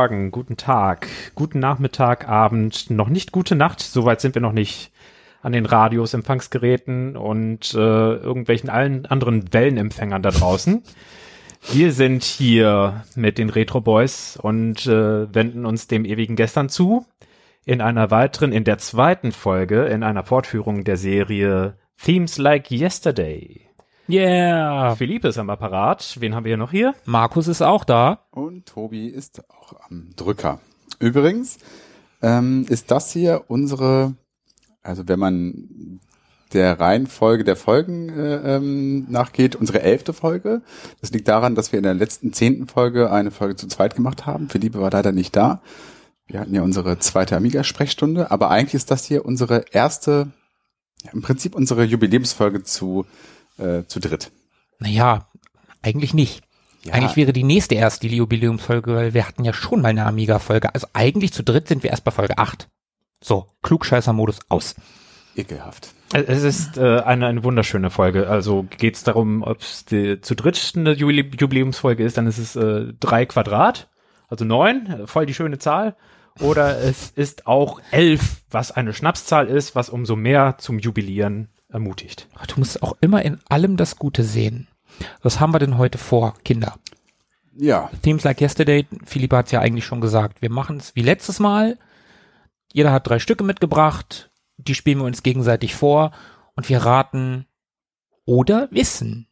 Morgen, guten Tag, guten Nachmittag, Abend, noch nicht gute Nacht, soweit sind wir noch nicht an den Radios, Empfangsgeräten und äh, irgendwelchen allen anderen Wellenempfängern da draußen. Wir sind hier mit den Retro Boys und äh, wenden uns dem ewigen Gestern zu. In einer weiteren, in der zweiten Folge, in einer Fortführung der Serie Themes Like Yesterday. Yeah. Philippe ist am Apparat. Wen haben wir hier noch hier? Markus ist auch da. Und Tobi ist auch am Drücker. Übrigens ähm, ist das hier unsere, also wenn man der Reihenfolge der Folgen äh, ähm, nachgeht, unsere elfte Folge. Das liegt daran, dass wir in der letzten zehnten Folge eine Folge zu zweit gemacht haben. Philippe war leider nicht da. Wir hatten ja unsere zweite Amiga-Sprechstunde, aber eigentlich ist das hier unsere erste, ja, im Prinzip unsere Jubiläumsfolge zu äh, zu dritt. Naja, eigentlich nicht. Ja. Eigentlich wäre die nächste erst die Jubiläumsfolge, weil wir hatten ja schon mal eine Amiga-Folge. Also eigentlich zu dritt sind wir erst bei Folge 8. So, Klugscheißer-Modus aus. Ekelhaft. Es ist äh, eine, eine wunderschöne Folge. Also geht es darum, ob es zu dritt eine Jubiläumsfolge ist, dann ist es äh, drei Quadrat, also neun, äh, voll die schöne Zahl. Oder es ist auch elf, was eine Schnapszahl ist, was umso mehr zum Jubilieren ermutigt. Ach, Du musst auch immer in allem das Gute sehen. Was haben wir denn heute vor, Kinder? Ja, Themes like yesterday, Philipp hat ja eigentlich schon gesagt, wir machen es wie letztes Mal. Jeder hat drei Stücke mitgebracht, die spielen wir uns gegenseitig vor und wir raten oder wissen,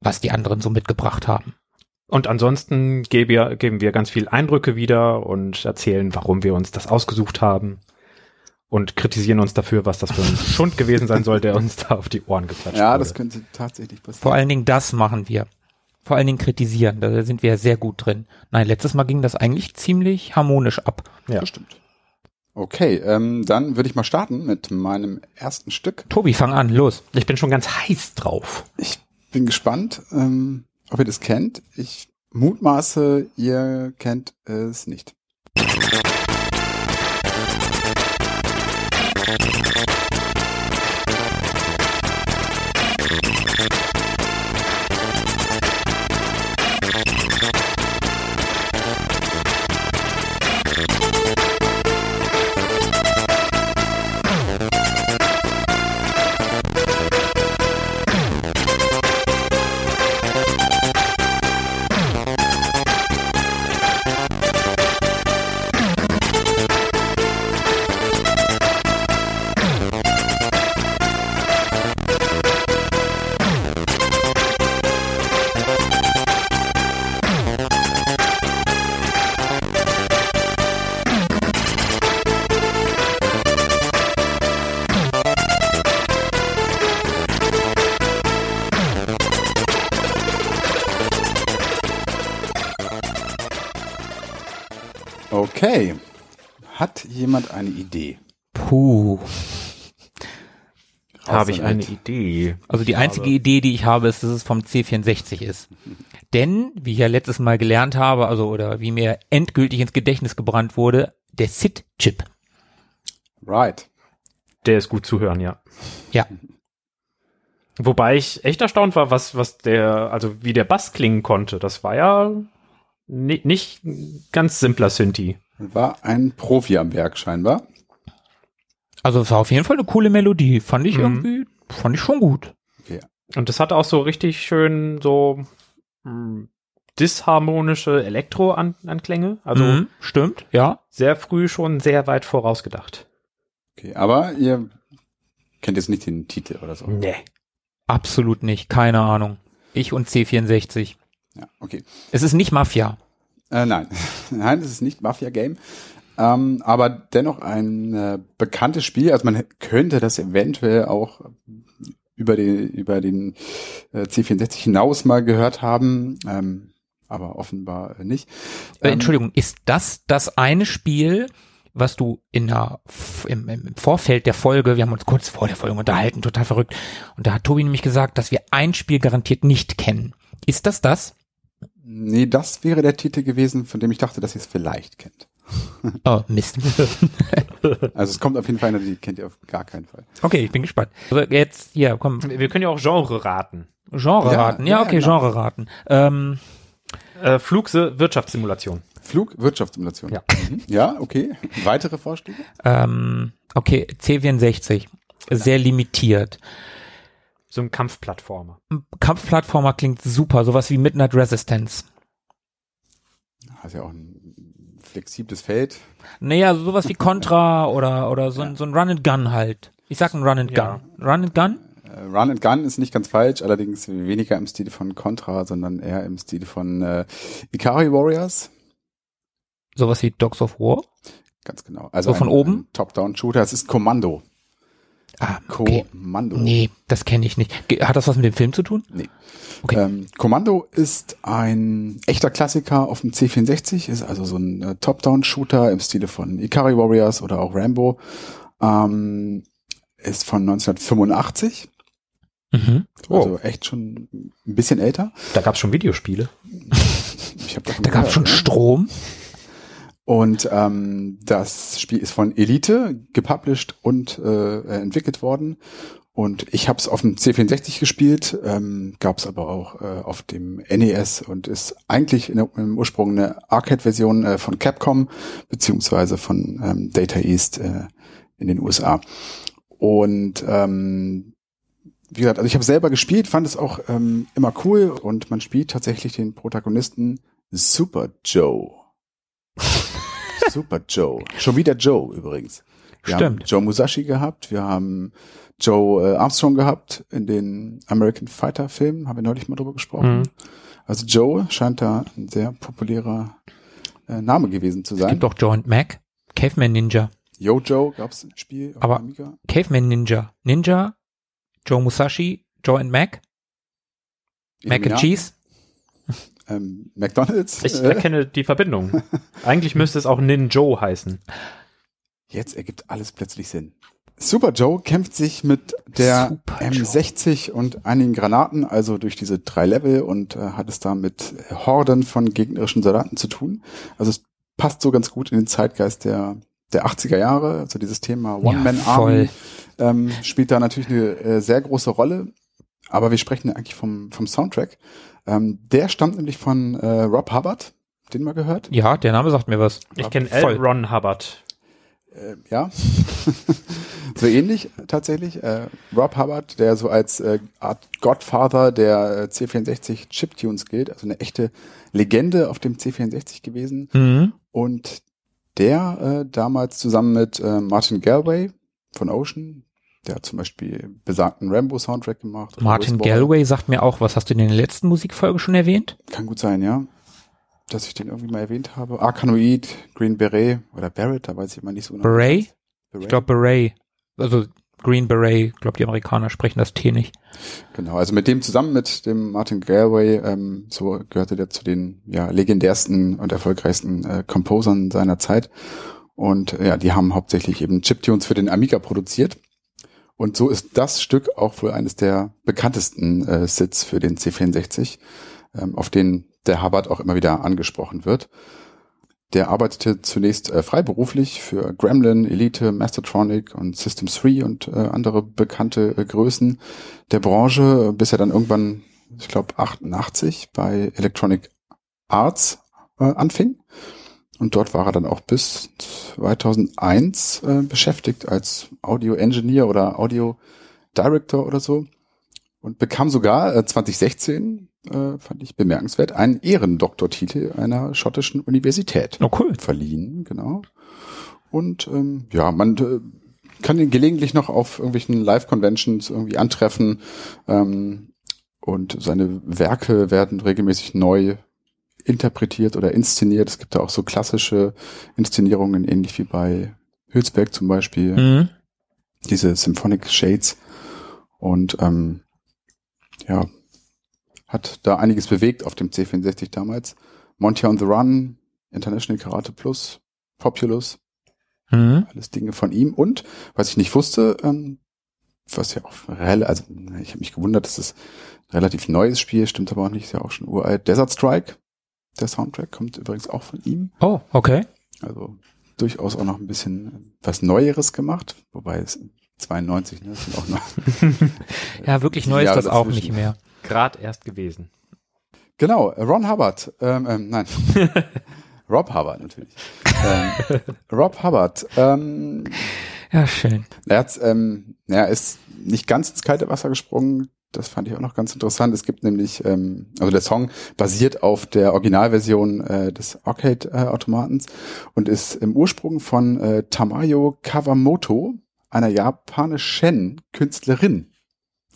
was die anderen so mitgebracht haben. Und ansonsten geben wir, geben wir ganz viel Eindrücke wieder und erzählen, warum wir uns das ausgesucht haben. Und kritisieren uns dafür, was das für ein Schund gewesen sein soll, der uns da auf die Ohren geklatscht ja, wurde. das könnte tatsächlich passieren. Vor allen Dingen das machen wir. Vor allen Dingen kritisieren, da sind wir ja sehr gut drin. Nein, letztes Mal ging das eigentlich ziemlich harmonisch ab. Ja. Das stimmt. Okay, ähm, dann würde ich mal starten mit meinem ersten Stück. Tobi, fang an, los. Ich bin schon ganz heiß drauf. Ich bin gespannt, ähm, ob ihr das kennt. Ich mutmaße, ihr kennt es nicht. Eine Idee? Puh. Raus Habe ich eine. Idee. Also die einzige Idee, die ich habe, ist, dass es vom C64 ist. Denn, wie ich ja letztes Mal gelernt habe, also oder wie mir endgültig ins Gedächtnis gebrannt wurde, der SID-Chip. Right. Der ist gut zu hören, ja. Ja. Wobei ich echt erstaunt war, was, was der, also wie der Bass klingen konnte. Das war ja ni nicht ganz simpler Synthi. War ein Profi am Werk scheinbar. Also es war auf jeden Fall eine coole Melodie. Fand ich Mhm. irgendwie, fand ich schon gut. Und das hatte auch so richtig schön so hm, disharmonische Elektro-Anklänge. Also Mhm, stimmt, ja. sehr früh schon sehr weit vorausgedacht. Okay, aber ihr kennt jetzt nicht den Titel oder so. Nee. Absolut nicht, keine Ahnung. Ich und C64. Ja, okay. Es ist nicht Mafia. Äh, nein, nein, es ist nicht Mafia Game. Ähm, aber dennoch ein äh, bekanntes Spiel. Also man könnte das eventuell auch über den, über den äh, C64 hinaus mal gehört haben, ähm, aber offenbar nicht. Äh, Ähm, Entschuldigung, ist das das eine Spiel, was du in der, im, im Vorfeld der Folge, wir haben uns kurz vor der Folge unterhalten, total verrückt, und da hat Tobi nämlich gesagt, dass wir ein Spiel garantiert nicht kennen. Ist das das? Nee, das wäre der Titel gewesen, von dem ich dachte, dass ihr es vielleicht kennt. Oh, Mist. Also es kommt auf jeden Fall, die kennt ihr auf gar keinen Fall. Okay, ich bin gespannt. Also jetzt, hier, komm, Wir können ja auch Genre raten. Genre Ja, raten. Ja, ja, okay, genau. Genre raten. Ähm, Äh, Flugse Wirtschaftssimulation. Flug, Wirtschaftssimulation. Ja. Mhm. Ja, okay. Weitere Vorschläge? ähm, okay, C64. Sehr limitiert. So ein Kampfplattformer. Kampfplattformer klingt super, sowas wie Midnight Resistance. Hast ja auch ein flexibles Feld. Naja, sowas wie Contra oder, oder so, ein so ein Run and Gun halt. Ich sag ein Run and Gun. Ja. Run and Gun? Äh, Run and Gun ist nicht ganz falsch, allerdings weniger im Stil von Contra, sondern eher im Stil von äh, Ikari Warriors. Sowas wie Dogs of War? Ganz genau. Also So von oben? Top-Down-Shooter. Es ist Kommando. Ah, okay. Kommando. Nee, das kenne ich nicht. Hat das was mit dem Film zu tun? Nee. Okay. Ähm, Kommando ist ein echter Klassiker auf dem C64, ist also so ein äh, Top-Down-Shooter im Stile von Ikari Warriors oder auch Rambo. Ähm, ist von 1985, Mhm. also echt schon ein bisschen älter. Da gab es schon Videospiele. Ich hab Da gab es schon ja. Strom. Und ähm, das Spiel ist von Elite gepublished und äh, entwickelt worden. Und ich habe es auf dem C64 gespielt, ähm, gab es aber auch äh, auf dem NES und ist eigentlich in im Ursprung eine Arcade-Version äh, von Capcom beziehungsweise von ähm, Data East äh, in den USA. Und ähm, wie gesagt, also ich habe selber gespielt, fand es auch ähm, immer cool und man spielt tatsächlich den Protagonisten Super Joe. Super Joe. Schon wieder Joe übrigens. Wir Stimmt. haben Joe Musashi gehabt, wir haben Joe äh, Armstrong gehabt in den American Fighter Filmen, haben wir neulich mal drüber gesprochen. Mhm. Also Joe scheint da ein sehr populärer äh, Name gewesen zu Es sein. gibt auch Joe and Mac. Caveman Ninja. Yo Joe gab's ein Spiel Aber- Amiga. Caveman Ninja. Ninja, Joe Musashi, Joe and Mac, Mac and Cheese. Ähm, McDonalds. Ich äh, erkenne die Verbindung. Eigentlich müsste es auch Ninjo heißen. Jetzt ergibt alles plötzlich Sinn. Super Joe kämpft sich mit der Super Joe. M60 und einigen Granaten, also durch diese drei Level und äh, hat es da mit Horden von gegnerischen Soldaten zu tun. Also es passt so ganz gut in den Zeitgeist der, der 80er Jahre. Also dieses Thema One-Man-Army voll. ähm, spielt da natürlich eine äh, sehr große Rolle. Aber wir sprechen ja eigentlich vom, vom Soundtrack. Ähm, der stammt nämlich von äh, Rob Hubbard, den mal gehört. Ja, der Name sagt mir was. Ich kenne L. Ron Hubbard. Äh, ja, so ähnlich tatsächlich. Äh, Rob Hubbard, der so als äh, Art Godfather der äh, C64 Chiptunes gilt, also eine echte Legende auf dem C64 gewesen. Mhm. Und der äh, damals zusammen mit äh, Martin Galway von Ocean, der hat zum Beispiel besagten Rambo-Soundtrack gemacht. Martin. Galway sagt mir auch, was hast du in der letzten Musikfolge schon erwähnt? Kann gut sein, ja. Dass ich den irgendwie mal erwähnt habe. Arkanoid, Green Beret oder Barrett, da weiß ich immer nicht so genau. Beret? Beret? Ich glaube Beret. Also Green Beret, ich glaube die Amerikaner sprechen das T nicht. Genau, also mit dem zusammen mit dem Martin Galway, ähm, so gehörte der zu den ja, legendärsten und erfolgreichsten äh, Composern seiner Zeit. Und äh, ja, die haben hauptsächlich eben Chiptunes für den Amiga produziert. Und so ist das Stück auch wohl eines der bekanntesten äh, Sits für den C64, ähm, auf den der Hubbard auch immer wieder angesprochen wird. Der arbeitete zunächst äh, freiberuflich für Gremlin, Elite, Mastertronic und System 3 und äh, andere bekannte äh, Größen der Branche, bis er dann irgendwann, ich glaube 88, bei Electronic Arts äh, anfing. Und dort war er dann auch bis 2001 äh, beschäftigt als Audio Engineer oder Audio Director oder so. Und bekam sogar äh, 2016, äh, fand ich bemerkenswert, einen Ehrendoktortitel einer schottischen Universität Oh cool. verliehen, genau. Und ähm, ja, man äh, kann ihn gelegentlich noch auf irgendwelchen Live-Conventions irgendwie antreffen. Ähm, und seine Werke werden regelmäßig neu interpretiert oder inszeniert. Es gibt da auch so klassische Inszenierungen, ähnlich wie bei Hülsberg zum Beispiel, Mhm. diese Symphonic Shades. Und ähm, ja, hat da einiges bewegt auf dem C64 damals. Monty on the Run, International Karate Plus, Populous, Mhm. alles Dinge von ihm. Und was ich nicht wusste, ähm, was ja auch rel- also ich habe mich gewundert, dass es ein relativ neues Spiel, stimmt aber auch nicht, ist ja auch schon uralt. Desert Strike, der Soundtrack kommt übrigens auch von ihm. Oh, okay. Also durchaus auch noch ein bisschen was Neueres gemacht, wobei es 92, ne, sind auch noch Ja, wirklich neu ist das auch dazwischen. nicht mehr. Gerade erst gewesen. Genau, Ron Hubbard, ähm, ähm, nein, Rob Hubbard natürlich. ähm, Rob Hubbard, ähm, Ja, schön. er hat, ähm, er ist nicht ganz ins kalte Wasser gesprungen. Das fand ich auch noch ganz interessant. Es gibt nämlich, ähm, also der Song basiert auf der Originalversion äh, des Arcade-Automatens und ist im Ursprung von äh, Tamayo Kawamoto, einer japanischen Künstlerin,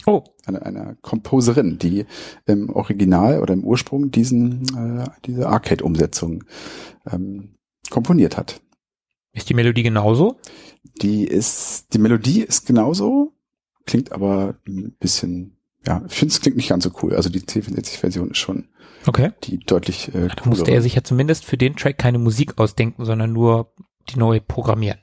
Oh, einer, einer Komposerin, die im Original oder im Ursprung diesen äh, diese Arcade-Umsetzung ähm, komponiert hat. ist die Melodie genauso? Die ist, die Melodie ist genauso, klingt aber ein bisschen, ja, ich finde es klingt nicht ganz so cool. Also die C64-Version ist schon Okay. die deutlich äh, Da musste er sich ja zumindest für den Track keine Musik ausdenken, sondern nur die neue programmieren.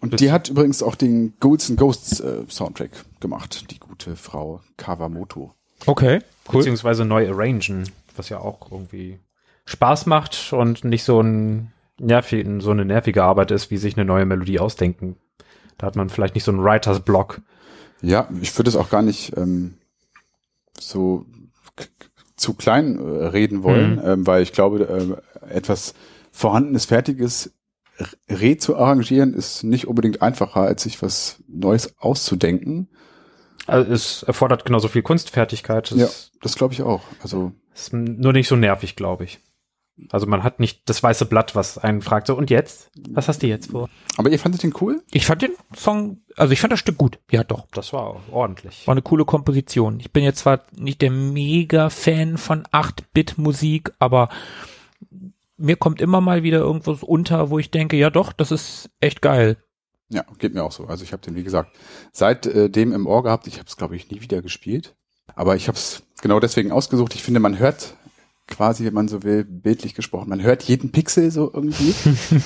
Und die hat übrigens auch den Ghouls and Ghosts äh, Soundtrack gemacht, die gute Frau Kawamoto. Okay, Beziehungsweise neu arrangen, was ja auch irgendwie Spaß macht und nicht so ein nervig, so eine nervige Arbeit ist, wie sich eine neue Melodie ausdenken. Da hat man vielleicht nicht so einen Writers Block. Ja, ich würde es auch gar nicht ähm, so zu klein äh, reden wollen, Mhm. ähm, weil ich glaube, äh, etwas vorhandenes, fertiges re zu arrangieren ist nicht unbedingt einfacher, als sich was Neues auszudenken. Also es erfordert genauso viel Kunstfertigkeit. Es Ja, das glaube ich auch. Also ist nur nicht so nervig, glaube ich. Also man hat nicht das weiße Blatt, was einen fragt, so und jetzt? Was hast du jetzt vor? Aber ihr fandet den cool? Ich fand den Song, also ich fand das Stück gut. Ja, doch. Das war ordentlich. War eine coole Komposition. Ich bin jetzt zwar nicht der Mega-Fan von 8-Bit-Musik, aber mir kommt immer mal wieder irgendwas unter, wo ich denke, ja doch, das ist echt geil. Ja, geht mir auch so. Also ich habe den, wie gesagt, seitdem äh, dem im Ohr gehabt. Ich habe es, glaube ich, nie wieder gespielt. Aber ich habe es genau deswegen ausgesucht. Ich finde, man hört quasi, wenn man so will, bildlich gesprochen, man hört jeden Pixel so irgendwie.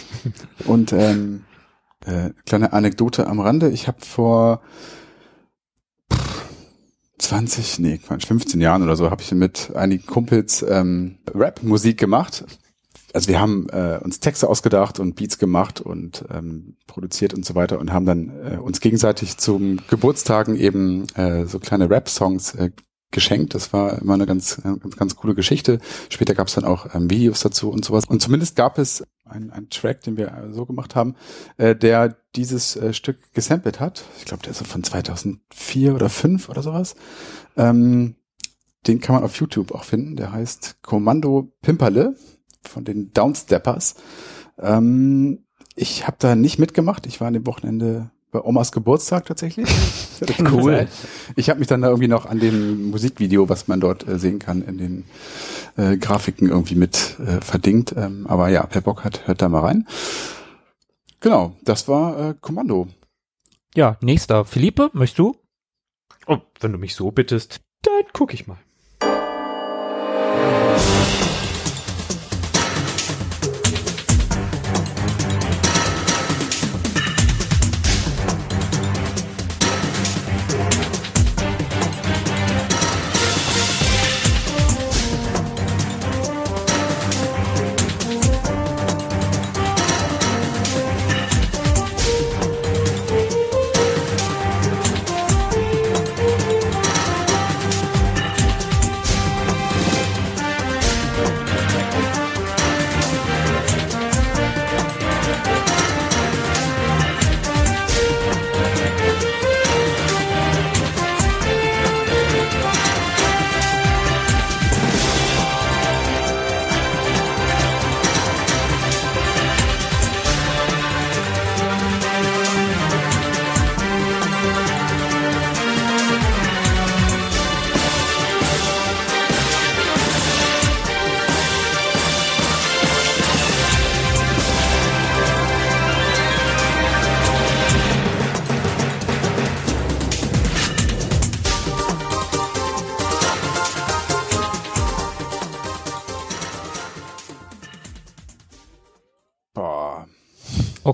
Und ähm, äh, kleine Anekdote am Rande. Ich habe vor pff, 20, nee, Quatsch, 15 Jahren oder so, habe ich mit einigen Kumpels ähm, Rap-Musik gemacht. Also wir haben äh, uns Texte ausgedacht und Beats gemacht und ähm, produziert und so weiter und haben dann äh, uns gegenseitig zum Geburtstagen eben äh, so kleine Rap-Songs äh, geschenkt. Das war immer eine ganz, äh, ganz, ganz coole Geschichte. Später gab es dann auch ähm, Videos dazu und sowas. Und zumindest gab es einen, einen Track, den wir äh, so gemacht haben, äh, der dieses äh, Stück gesampelt hat. Ich glaube, der ist so von 2004 oder 5 oder sowas. Ähm, den kann man auf YouTube auch finden. Der heißt Kommando Pimperle von den Downsteppers. Ähm, ich habe da nicht mitgemacht. Ich war an dem Wochenende bei Omas Geburtstag tatsächlich. Cool. Ich habe mich dann da irgendwie noch an dem Musikvideo, was man dort äh, sehen kann, in den äh, Grafiken irgendwie mit äh, verdingt. Ähm, aber ja, wer Bock hat, hört da mal rein. Genau, das war äh, Kommando. Ja, nächster. Philippe, möchtest du? Oh, wenn du mich so bittest, dann guck ich mal.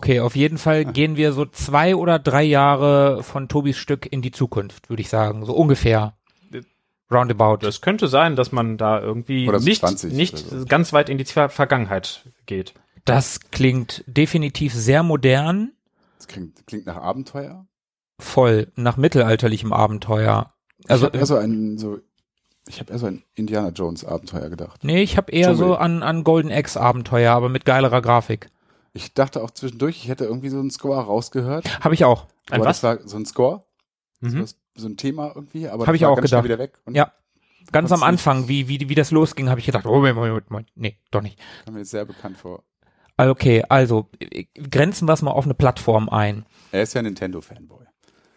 Okay, auf jeden Fall gehen wir so zwei oder drei Jahre von Tobis Stück in die Zukunft, würde ich sagen. So ungefähr. Roundabout. Das könnte sein, dass man da irgendwie Oder so nicht, 20 nicht oder so. ganz weit in die Ver Vergangenheit geht. Das klingt definitiv sehr modern, Das klingt, klingt nach Abenteuer. voll nach mittelalterlichem Abenteuer. Also, ich habe eher so ein, so, ich habe eher so ein Indiana Jones Abenteuer gedacht. nee, ich habe eher Dschungel. so an, an Golden Axe Abenteuer, aber mit geilerer Grafik. Ich dachte auch zwischendurch, ich hätte irgendwie so einen Score rausgehört. Habe ich auch. Ein aber was? das war so ein Score, Mhm. so, so ein Thema irgendwie, aber Hab das ich war auch gedacht. wieder weg. Und Ja. Ganz am Anfang, wie, wie, wie das losging, habe ich gedacht, oh, Moment, Moment, Moment. nee, doch nicht. kam mir jetzt sehr bekannt vor. Okay, also grenzen wir es mal auf eine Plattform ein. Er ist ja Nintendo-Fanboy.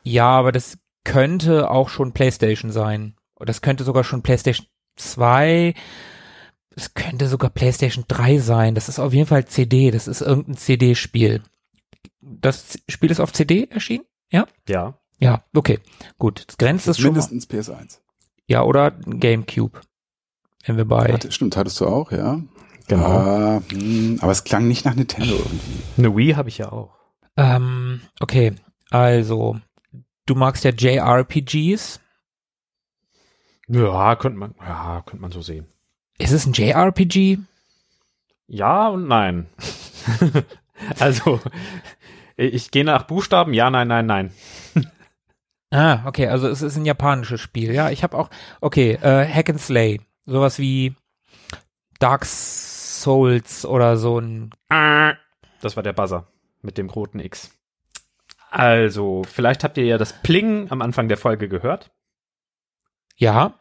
Ja, aber das könnte auch schon PlayStation sein. Oder das könnte sogar schon PlayStation 2. Es könnte sogar PlayStation 3 sein. Das ist auf jeden Fall CD. Das ist irgendein CD-Spiel. Das Spiel ist auf CD erschienen? Ja? Ja. Ja, okay. Gut. Das grenzt es schon. Mal. Mindestens PS1. Ja, oder Gamecube. Wenn wir bei. Hatte, stimmt, hattest du auch, ja. Genau. Hm, aber es klang nicht nach Nintendo irgendwie. Eine Wii habe ich ja auch. Ähm, okay. Also, du magst ja JRPGs. Ja, könnte man, ja, könnte man so sehen. Ist es ein JRPG? Ja und nein. also, ich gehe nach Buchstaben. Ja, nein, nein, nein. Ah, okay, also es ist ein japanisches Spiel. Ja, ich habe auch, okay, äh, Hack and Slay. Sowas wie Dark Souls oder so ein. Das war der Buzzer mit dem roten X. Also, vielleicht habt ihr ja das Pling am Anfang der Folge gehört. Ja,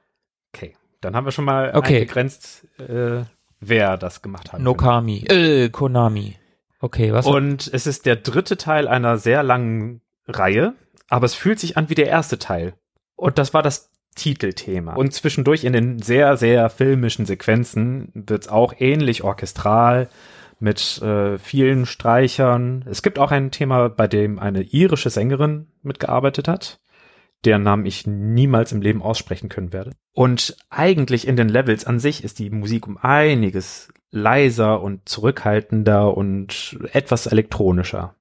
Okay, dann haben wir schon mal Okay. eingegrenzt, äh, wer das gemacht hat. Nokami, äh, Konami. Okay, was? Und es ist der dritte Teil einer sehr langen Reihe, aber es fühlt sich an wie der erste Teil. Und das war das Titelthema. Und zwischendurch in den sehr, sehr filmischen Sequenzen wird's auch ähnlich orchestral mit äh, vielen Streichern. Es gibt auch ein Thema, bei dem eine irische Sängerin mitgearbeitet hat, deren Namen ich niemals im Leben aussprechen können werde. Und eigentlich in den Levels an sich ist die Musik um einiges leiser und zurückhaltender und etwas elektronischer.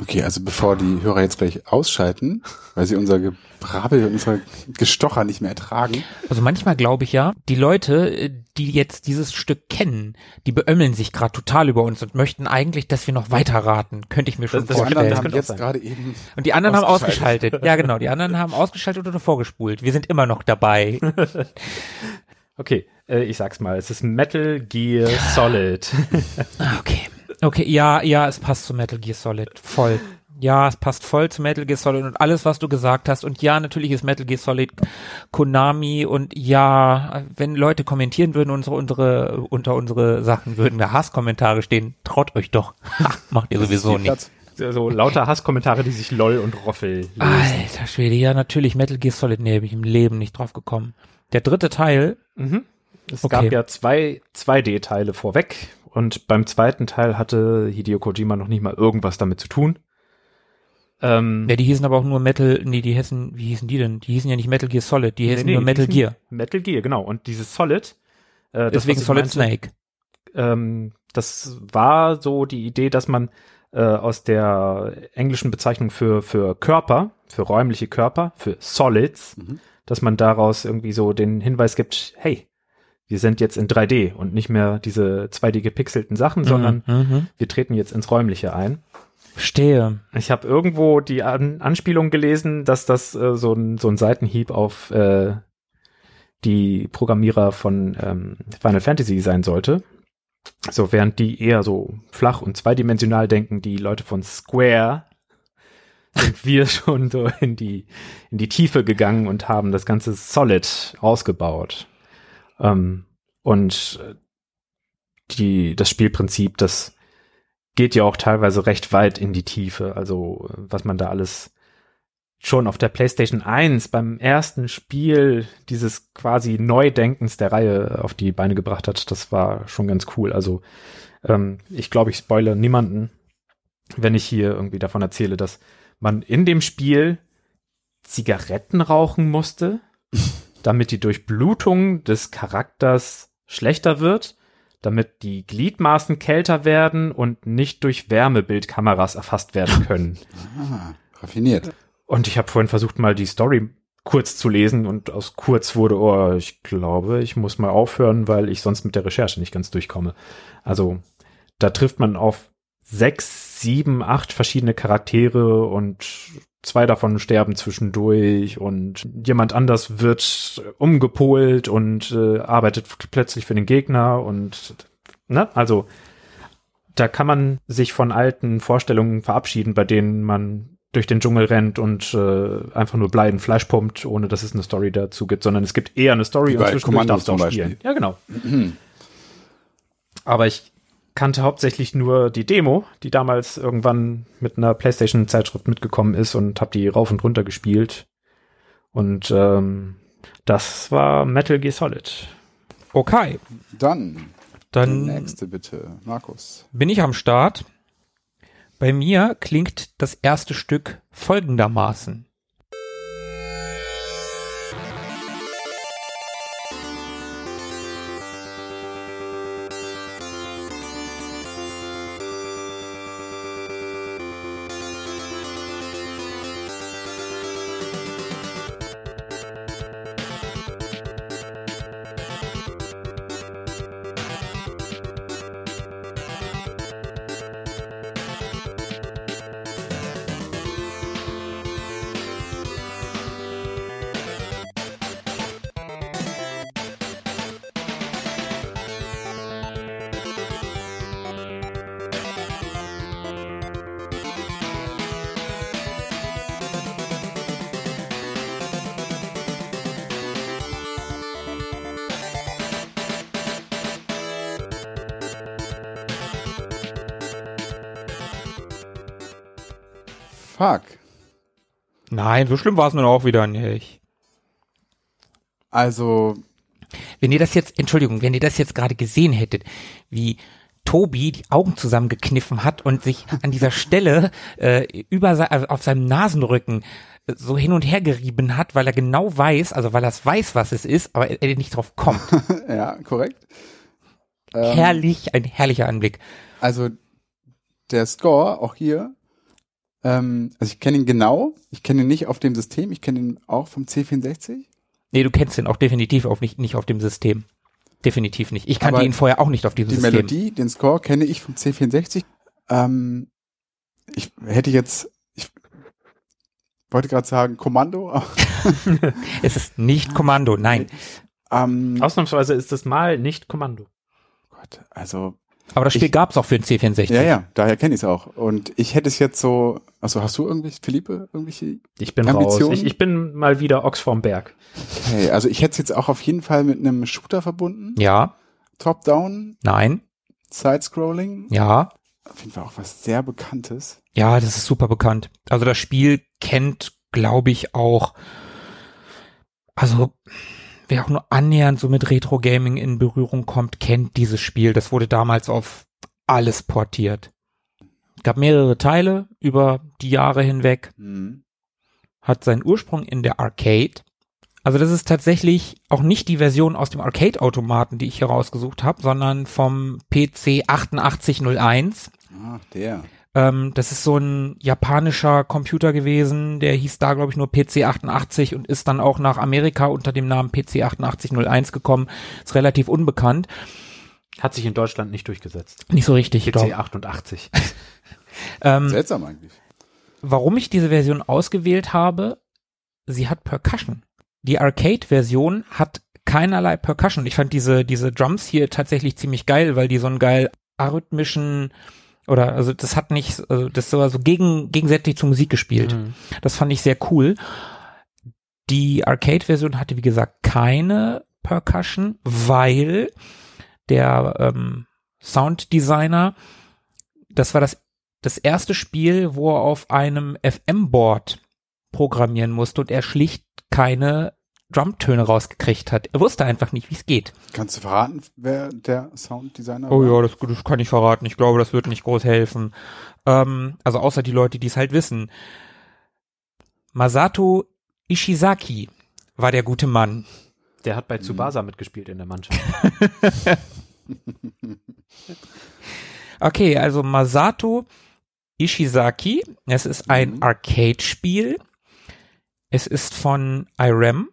Okay, also bevor die Hörer jetzt gleich ausschalten, weil sie unser Gebrabbel und unser Gestocher nicht mehr ertragen. Also manchmal glaube ich ja, die Leute, die jetzt dieses Stück kennen, die beömmeln sich gerade total über uns und möchten eigentlich, dass wir noch weiter raten. Könnte ich mir schon Das- das Die vorstellen. anderen das haben jetzt gerade eben Und die anderen haben Ausgeschaltet. ausgeschaltet. Ja, genau. Die anderen haben ausgeschaltet oder vorgespult. Wir sind immer noch dabei. Okay, äh, ich sag's mal, es ist Metal Gear Solid. Ah, okay. Okay, ja, ja, es passt zu Metal Gear Solid. Voll. Ja, es passt voll zu Metal Gear Solid und alles, was du gesagt hast. Und ja, natürlich ist Metal Gear Solid Konami und ja, wenn Leute kommentieren würden, unsere, unsere, unter unsere Sachen würden da Hasskommentare stehen, traut euch doch. Macht ihr sowieso nicht. Platz. so lauter Hasskommentare, die sich LOL und Roffel lösen. Alter Schwede, ja, natürlich Metal Gear Solid, nee, bin ich im Leben nicht drauf gekommen. Der dritte Teil, Mhm. Es Okay. gab ja zwei 2D-Teile vorweg und beim zweiten Teil hatte Hideo Kojima noch nicht mal irgendwas damit zu tun. Ähm, ja, die hießen aber auch nur Metal, nee, die hießen, wie hießen die denn? Die hießen ja nicht Metal Gear Solid, die hießen nee, nur die Metal hießen Gear. Metal Gear, genau. Und dieses Solid, äh, das, Deswegen ich Solid meinte, Snake. ähm, das war so die Idee, dass man äh, aus der englischen Bezeichnung für, für Körper, für räumliche Körper, für Solids, Mhm. dass man daraus irgendwie so den Hinweis gibt, hey, wir sind jetzt in 3D und nicht mehr diese 2D gepixelten Sachen, sondern Mhm, mhm. wir treten jetzt ins Räumliche ein. Verstehe. Ich habe irgendwo die An Anspielung gelesen, dass das äh, so, ein, so ein Seitenhieb auf äh, die Programmierer von ähm, Final Fantasy sein sollte. So, während die eher so flach und zweidimensional denken, die Leute von Square, sind wir schon so in die, in die Tiefe gegangen und haben das Ganze solid ausgebaut. Ähm, und äh, die, das Spielprinzip, das geht ja auch teilweise recht weit in die Tiefe. Also, äh, was man da alles schon auf der PlayStation 1 beim ersten Spiel dieses quasi Neudenkens der Reihe auf die Beine gebracht hat, das war schon ganz cool. Also, ähm, ich glaube, ich spoilere niemanden, wenn ich hier irgendwie davon erzähle, dass man in dem Spiel Zigaretten rauchen musste, damit die Durchblutung des Charakters schlechter wird, damit die Gliedmaßen kälter werden und nicht durch Wärmebildkameras erfasst werden können. Ah, raffiniert. Und ich habe vorhin versucht, mal die Story kurz zu lesen und aus kurz wurde, oh, ich glaube, ich muss mal aufhören, weil ich sonst mit der Recherche nicht ganz durchkomme. Also da trifft man auf sechs, sieben, acht verschiedene Charaktere und zwei davon sterben zwischendurch und jemand anders wird umgepolt und äh, arbeitet plötzlich für den Gegner und ne, also da kann man sich von alten Vorstellungen verabschieden, bei denen man durch den Dschungel rennt und äh, einfach nur bleibend Fleisch pumpt, ohne dass es eine Story dazu gibt, sondern es gibt eher eine Story Wie und zwischendurch darfst du auch spielen. Ja, genau. Aber ich kannte hauptsächlich nur die Demo, die damals irgendwann mit einer PlayStation-Zeitschrift mitgekommen ist und habe die rauf und runter gespielt. Und ähm, das war Metal Gear Solid. Okay, Dann, dann nächste bitte, Markus. bin ich am Start. Bei mir klingt das erste Stück folgendermaßen. Nein, so schlimm war es nun auch wieder nicht. Also, Wenn ihr das jetzt, Entschuldigung, wenn ihr das jetzt gerade gesehen hättet, wie Tobi die Augen zusammengekniffen hat und sich an dieser Stelle äh, über se also auf seinem Nasenrücken äh, so hin und her gerieben hat, weil er genau weiß, also weil er es weiß, was es ist, aber er, er nicht drauf kommt. ja, korrekt. Ähm, Herrlich, ein herrlicher Anblick. Also, der Score, auch hier, ähm, also ich kenne ihn genau, ich kenne ihn nicht auf dem System, ich kenne ihn auch vom C64. Nee, du kennst den auch definitiv auf nicht, nicht auf dem System. Definitiv nicht. Ich kannte Aber ihn vorher auch nicht auf diesem Die System. Melodie, den Score kenne ich vom C64. Ähm, ich hätte jetzt, ich wollte gerade sagen Kommando. Es ist nicht Kommando, nein. ähm, Ausnahmsweise ist es mal nicht Kommando. Gott, also Aber das Spiel Ich- gab's auch für den C64. ja, ja, daher kenne ich es auch. Und ich hätte es jetzt so, also hast du irgendwelche, Philippe, irgendwelche? Ich bin Ambitionen? raus. Ich, ich bin mal wieder Ochs vorm Berg. Okay, also ich hätte es jetzt auch auf jeden Fall mit einem Shooter verbunden. Ja, Top-Down, nein, Side-Scrolling. ja. Auf jeden Fall auch was sehr Bekanntes. Ja, das ist super bekannt. Also das Spiel kennt, glaube ich, auch, also wer auch nur annähernd so mit Retro-Gaming in Berührung kommt, kennt dieses Spiel. Das wurde damals auf alles portiert. Gab mehrere Teile über die Jahre hinweg, Mhm. hat seinen Ursprung in der Arcade. Also das ist tatsächlich auch nicht die Version aus dem Arcade-Automaten, die ich hier rausgesucht habe, sondern vom PC 8801. Ach, der. Ähm, das ist so ein japanischer Computer gewesen, der hieß da, glaube ich, nur PC 88 und ist dann auch nach Amerika unter dem Namen PC 8801 gekommen. Ist relativ unbekannt. Hat sich in Deutschland nicht durchgesetzt. Nicht so richtig. PC Doch. 88. Ähm, Seltsam eigentlich. warum ich diese Version ausgewählt habe, sie hat Percussion. Die Arcade-Version hat keinerlei Percussion. Ich fand diese, diese Drums hier tatsächlich ziemlich geil, weil die so einen geil arrhythmischen oder also das hat nicht, also das war so gegen, gegensätzlich zur Musik gespielt. Mhm. Das fand ich sehr cool. Die Arcade-Version hatte, wie gesagt, keine Percussion, weil der ähm, Sounddesigner, das war das, das erste Spiel, wo er auf einem FM-Board programmieren musste und er schlicht keine Drumtöne rausgekriegt hat. Er wusste einfach nicht, wie es geht. Kannst du verraten, wer der Sounddesigner Oh war? ja, das, das kann ich verraten. Ich glaube, das wird nicht groß helfen. Ähm, also außer die Leute, die es halt wissen. Masato Ishizaki war der gute Mann. Der hat bei Tsubasa mitgespielt in der Mannschaft. Okay, also Masato Ishizaki. Es ist ein Mhm. Arcade-Spiel. Es ist von IREM.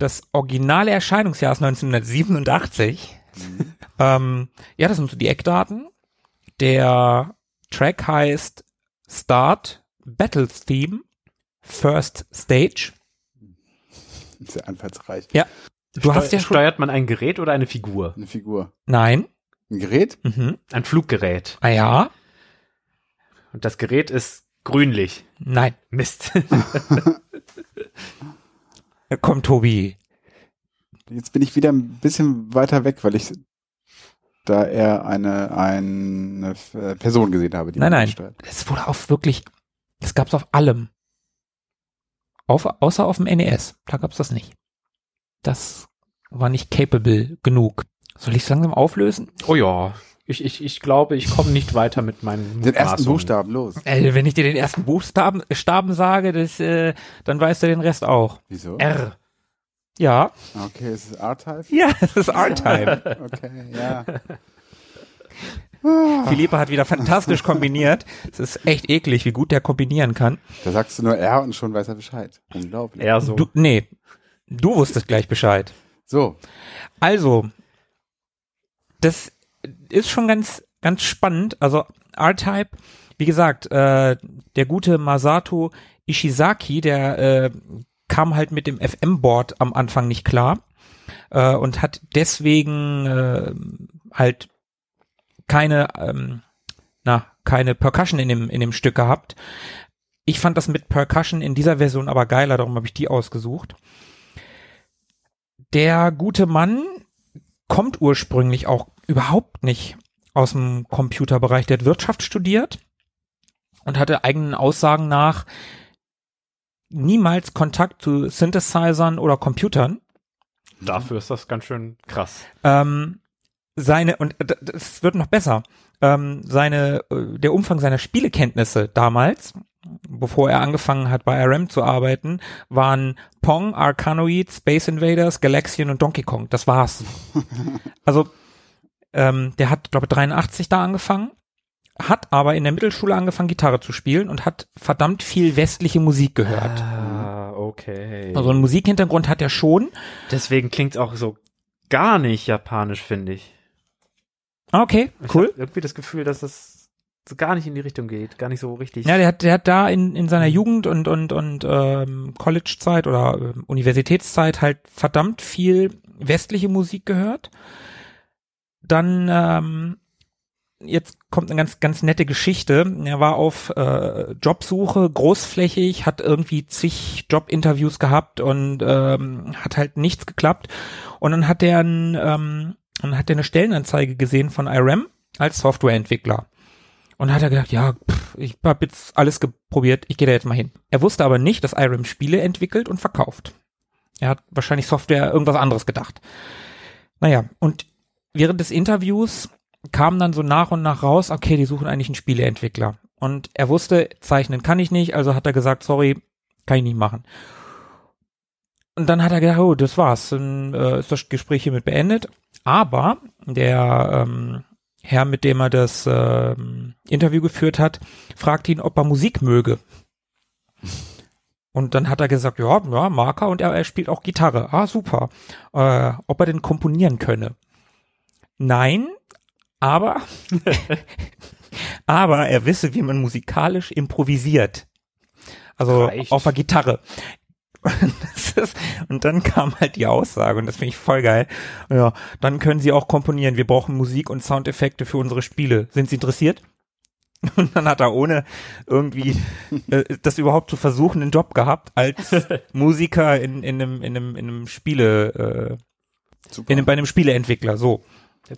Das originale Erscheinungsjahr ist 1987. Mhm. Ähm, ja, das sind so die Eckdaten. Der Track heißt Start Battle Theme First Stage. Sehr einfallsreich. Du hast ja. Steuert man ein Gerät oder eine Figur? Eine Figur. Nein. Ein Gerät? Mhm. Ein Fluggerät. Ah ja. Und das Gerät ist grünlich. Nein. Mist. Komm, Tobi. Jetzt bin ich wieder ein bisschen weiter weg, weil ich da eher eine, eine äh, Person gesehen habe, die Nein, nein. Es wurde auf wirklich, es gab's auf allem. Auf, außer auf dem NES. Da gab's das nicht. Das war nicht capable genug. Soll ich langsam auflösen? oh ja. Ich, ich, ich glaube, ich komme nicht weiter mit meinen Den ersten. Buchstaben, los. Äh, wenn ich dir den ersten Buchstaben Staben sage, das, äh, dann weißt du den Rest auch. Wieso? R. Ja. Okay, es ist R-Type. Ja, das ist R-Time. Okay, ja. Philippe hat wieder fantastisch kombiniert. Es ist echt eklig, wie gut der kombinieren kann. Da sagst du nur R und schon weiß er Bescheid. Unglaublich. R so. Du, nee, du wusstest gleich Bescheid. So, Also, das ist schon ganz, ganz spannend. Also R-Type, wie gesagt, äh, der gute Masato Ishizaki, der äh, kam halt mit dem FM-Board am Anfang nicht klar äh, und hat deswegen äh, halt keine, ähm, na, keine Percussion in dem, in dem Stück gehabt. Ich fand das mit Percussion in dieser Version aber geiler, darum habe ich die ausgesucht. Der gute Mann kommt ursprünglich auch überhaupt nicht aus dem Computerbereich. Der hat Wirtschaft studiert und hatte eigenen Aussagen nach niemals Kontakt zu Synthesizern oder Computern. Dafür ist das ganz schön krass. Ähm, seine, und es wird noch besser, ähm, seine, äh, der Umfang seiner Spielekenntnisse damals, bevor er angefangen hat bei RM zu arbeiten, waren Pong, Arkanoid, Space Invaders, Galaxian und Donkey Kong. Das war's. also, ähm, der hat, glaube ich, 83 da angefangen, hat aber in der Mittelschule angefangen, Gitarre zu spielen und hat verdammt viel westliche Musik gehört. Ah, okay. Also einen Musikhintergrund hat er schon. Deswegen klingt auch so gar nicht japanisch, finde ich. Ah, Okay, Ich cool. irgendwie das Gefühl, dass das so gar nicht in die Richtung geht, gar nicht so richtig. Ja, der hat, der hat da in, in seiner Jugend und und und ähm, College-Zeit oder ähm, Universitätszeit halt verdammt viel westliche Musik gehört. Dann ähm, jetzt kommt eine ganz ganz nette Geschichte. Er war auf äh, Jobsuche, großflächig, hat irgendwie zig Jobinterviews gehabt und ähm, hat halt nichts geklappt. Und dann hat er ein, ähm, dann hat er eine Stellenanzeige gesehen von IREM als Softwareentwickler. Und hat er gedacht, ja, pff, ich habe jetzt alles geprobiert, ich gehe da jetzt mal hin. Er wusste aber nicht, dass IREM Spiele entwickelt und verkauft. Er hat wahrscheinlich Software irgendwas anderes gedacht. Naja, und während des Interviews kam dann so nach und nach raus, okay, die suchen eigentlich einen Spieleentwickler. Und er wusste, zeichnen kann ich nicht, also hat er gesagt, sorry, kann ich nicht machen. Und dann hat er gedacht, oh, das war's, dann äh, ist das Gespräch hiermit beendet. Aber der ähm, Herr, mit dem er das ähm, Interview geführt hat, fragt ihn, ob er Musik möge. Und dann hat er gesagt, ja, ja, Marker und er, er spielt auch Gitarre. Ah, super. Äh, ob er denn komponieren könne. Nein, aber, aber er wisse, wie man musikalisch improvisiert. Also Reicht. auf der Gitarre. Und, das ist, und dann kam halt die Aussage, und das finde ich voll geil. Ja, dann können Sie auch komponieren. Wir brauchen Musik und Soundeffekte für unsere Spiele. Sind Sie interessiert? Und dann hat er ohne irgendwie äh, das überhaupt zu versuchen einen Job gehabt als Musiker in, in einem in einem in einem Spiele äh, super. in einem, bei einem Spieleentwickler. So.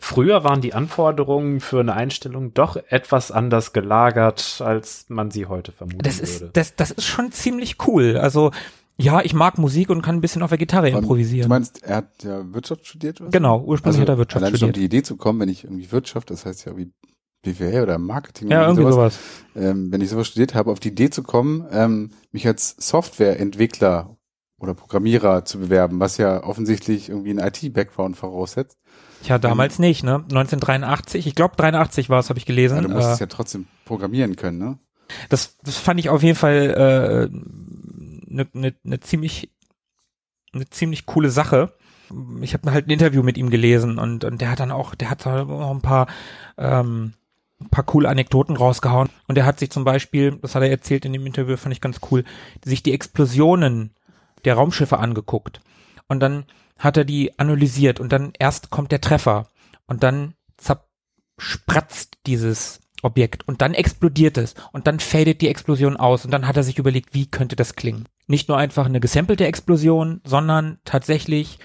Früher waren die Anforderungen für eine Einstellung doch etwas anders gelagert, als man sie heute vermuten Das ist würde. das das ist schon ziemlich cool. Also ja, ich mag Musik und kann ein bisschen auf der Gitarre Du improvisieren. meinst, er hat ja Wirtschaft studiert? Oder? so? Genau, ursprünglich hat er Wirtschaft allein schon auf studiert. die Idee zu kommen, wenn ich irgendwie Wirtschaft, das heißt ja wie BWL oder Marketing Ja, oder irgendwie sowas. ähm, wenn ich sowas studiert habe, auf die Idee zu kommen, ähm, mich als Softwareentwickler oder Programmierer zu bewerben, was ja offensichtlich irgendwie einen IT-Background voraussetzt. Ja, damals nicht, ne? 1983, ich glaube 83 war es, habe ich gelesen. Ja, du musst Äh, es ja trotzdem programmieren können, ne? das, das fand ich auf jeden Fall eine äh, ne, ne, ne ziemlich eine ziemlich coole Sache. Ich habe halt ein Interview mit ihm gelesen und, und der hat dann auch, der hat da auch ein paar ähm, ein paar coole Anekdoten rausgehauen. Und er hat sich zum Beispiel, das hat er erzählt in dem Interview, fand ich ganz cool, sich die Explosionen der Raumschiffe angeguckt. Und dann hat er die analysiert und dann erst kommt der Treffer und dann zerspratzt dieses Objekt und dann explodiert es und dann fadet die Explosion aus und dann hat er sich überlegt, wie könnte das klingen. Nicht nur einfach eine gesampelte Explosion, sondern tatsächlich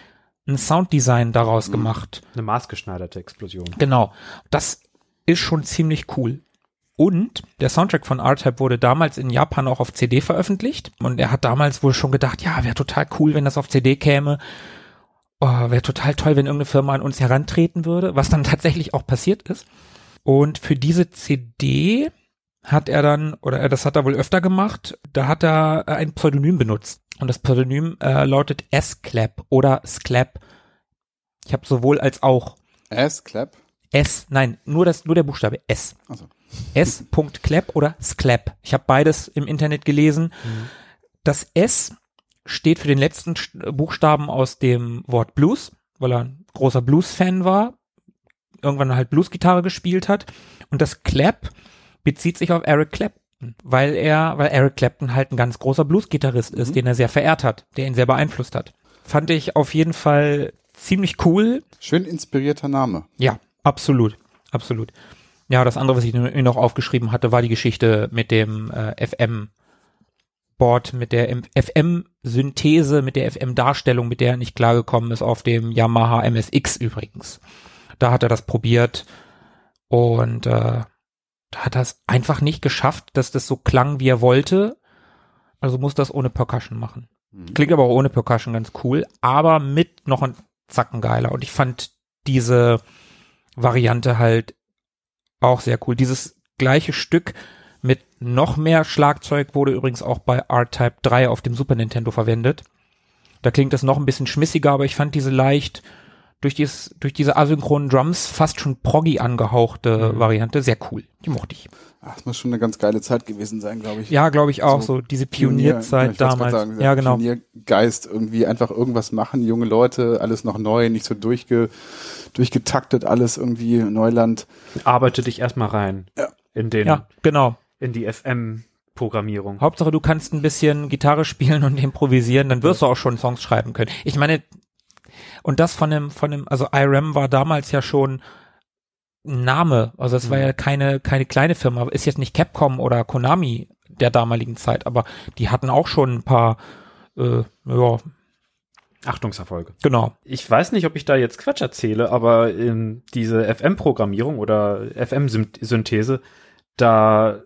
ein Sounddesign daraus Mhm. gemacht. Eine maßgeschneiderte Explosion. Genau. Das ist schon ziemlich cool. Und der Soundtrack von R-Type wurde damals in Japan auch auf CD veröffentlicht. Und er hat damals wohl schon gedacht, ja, wäre total cool, wenn das auf CD käme. Oh, wäre total toll, wenn irgendeine Firma an uns herantreten würde, was dann tatsächlich auch passiert ist. Und für diese CD hat er dann, oder er- das hat er wohl öfter gemacht, da hat er äh, ein Pseudonym benutzt. Und das Pseudonym äh, lautet S-Clap oder Sclap. Ich habe sowohl als auch Ass, Clap. S, nein, nur das, nur der Buchstabe S. Also. S.clap oder Sclap. Ich habe beides im Internet gelesen. Das S steht für den letzten Sch- Buchstaben aus dem Wort Blues, weil er ein großer Blues-Fan war, irgendwann halt Blues-Gitarre gespielt hat. Und das Clap bezieht sich auf Eric Clapton, weil er, weil Eric Clapton halt ein ganz großer Blues-Gitarrist ist, den er sehr verehrt hat, der ihn sehr beeinflusst hat. Fand ich auf jeden Fall ziemlich cool, Schön inspirierter Name. ja, absolut, absolut. Ja, das andere, was ich mir noch aufgeschrieben hatte, war die Geschichte mit dem äh, FM-Board, mit der FM-Synthese, mit der FM-Darstellung, mit der er nicht klargekommen ist, auf dem Yamaha MSX übrigens. Da hat er das probiert und äh, da hat er es einfach nicht geschafft, dass das so klang, wie er wollte. Also muss das ohne Percussion machen. Mhm. Klingt aber auch ohne Percussion ganz cool, aber mit noch ein Zacken geiler. Und ich fand diese Variante halt auch sehr cool. Dieses gleiche Stück noch mehr Schlagzeug wurde übrigens auch bei R-Type 3 auf dem Super Nintendo verwendet. Da klingt das noch ein bisschen schmissiger, aber ich fand diese leicht durch, dieses, durch diese asynchronen Drums fast schon proggy angehauchte Mhm. Variante sehr cool. Die mochte ich. Ach, das muss schon eine ganz geile Zeit gewesen sein, glaube ich. Ja, glaube ich auch So so. Diese Pionier- Pionierzeit ich wollte damals. sagen, ja, genau. Pioniergeist, irgendwie einfach irgendwas machen, junge Leute, alles noch neu, nicht so durchge, durchgetaktet, alles irgendwie Neuland. Arbeite dich erstmal rein Ja. in den, Ja, genau. In die FM-Programmierung. Hauptsache, du kannst ein bisschen Gitarre spielen und improvisieren, dann wirst du auch schon Songs schreiben können. Ich meine, und das von dem, von dem, also IRAM war damals ja schon ein Name, also es war ja keine, keine kleine Firma, ist jetzt nicht Capcom oder Konami der damaligen Zeit, aber die hatten auch schon ein paar, äh, ja, Achtungserfolge. genau. Ich weiß nicht, ob ich da jetzt Quatsch erzähle, aber in diese FM-Programmierung oder FM-Synthese, da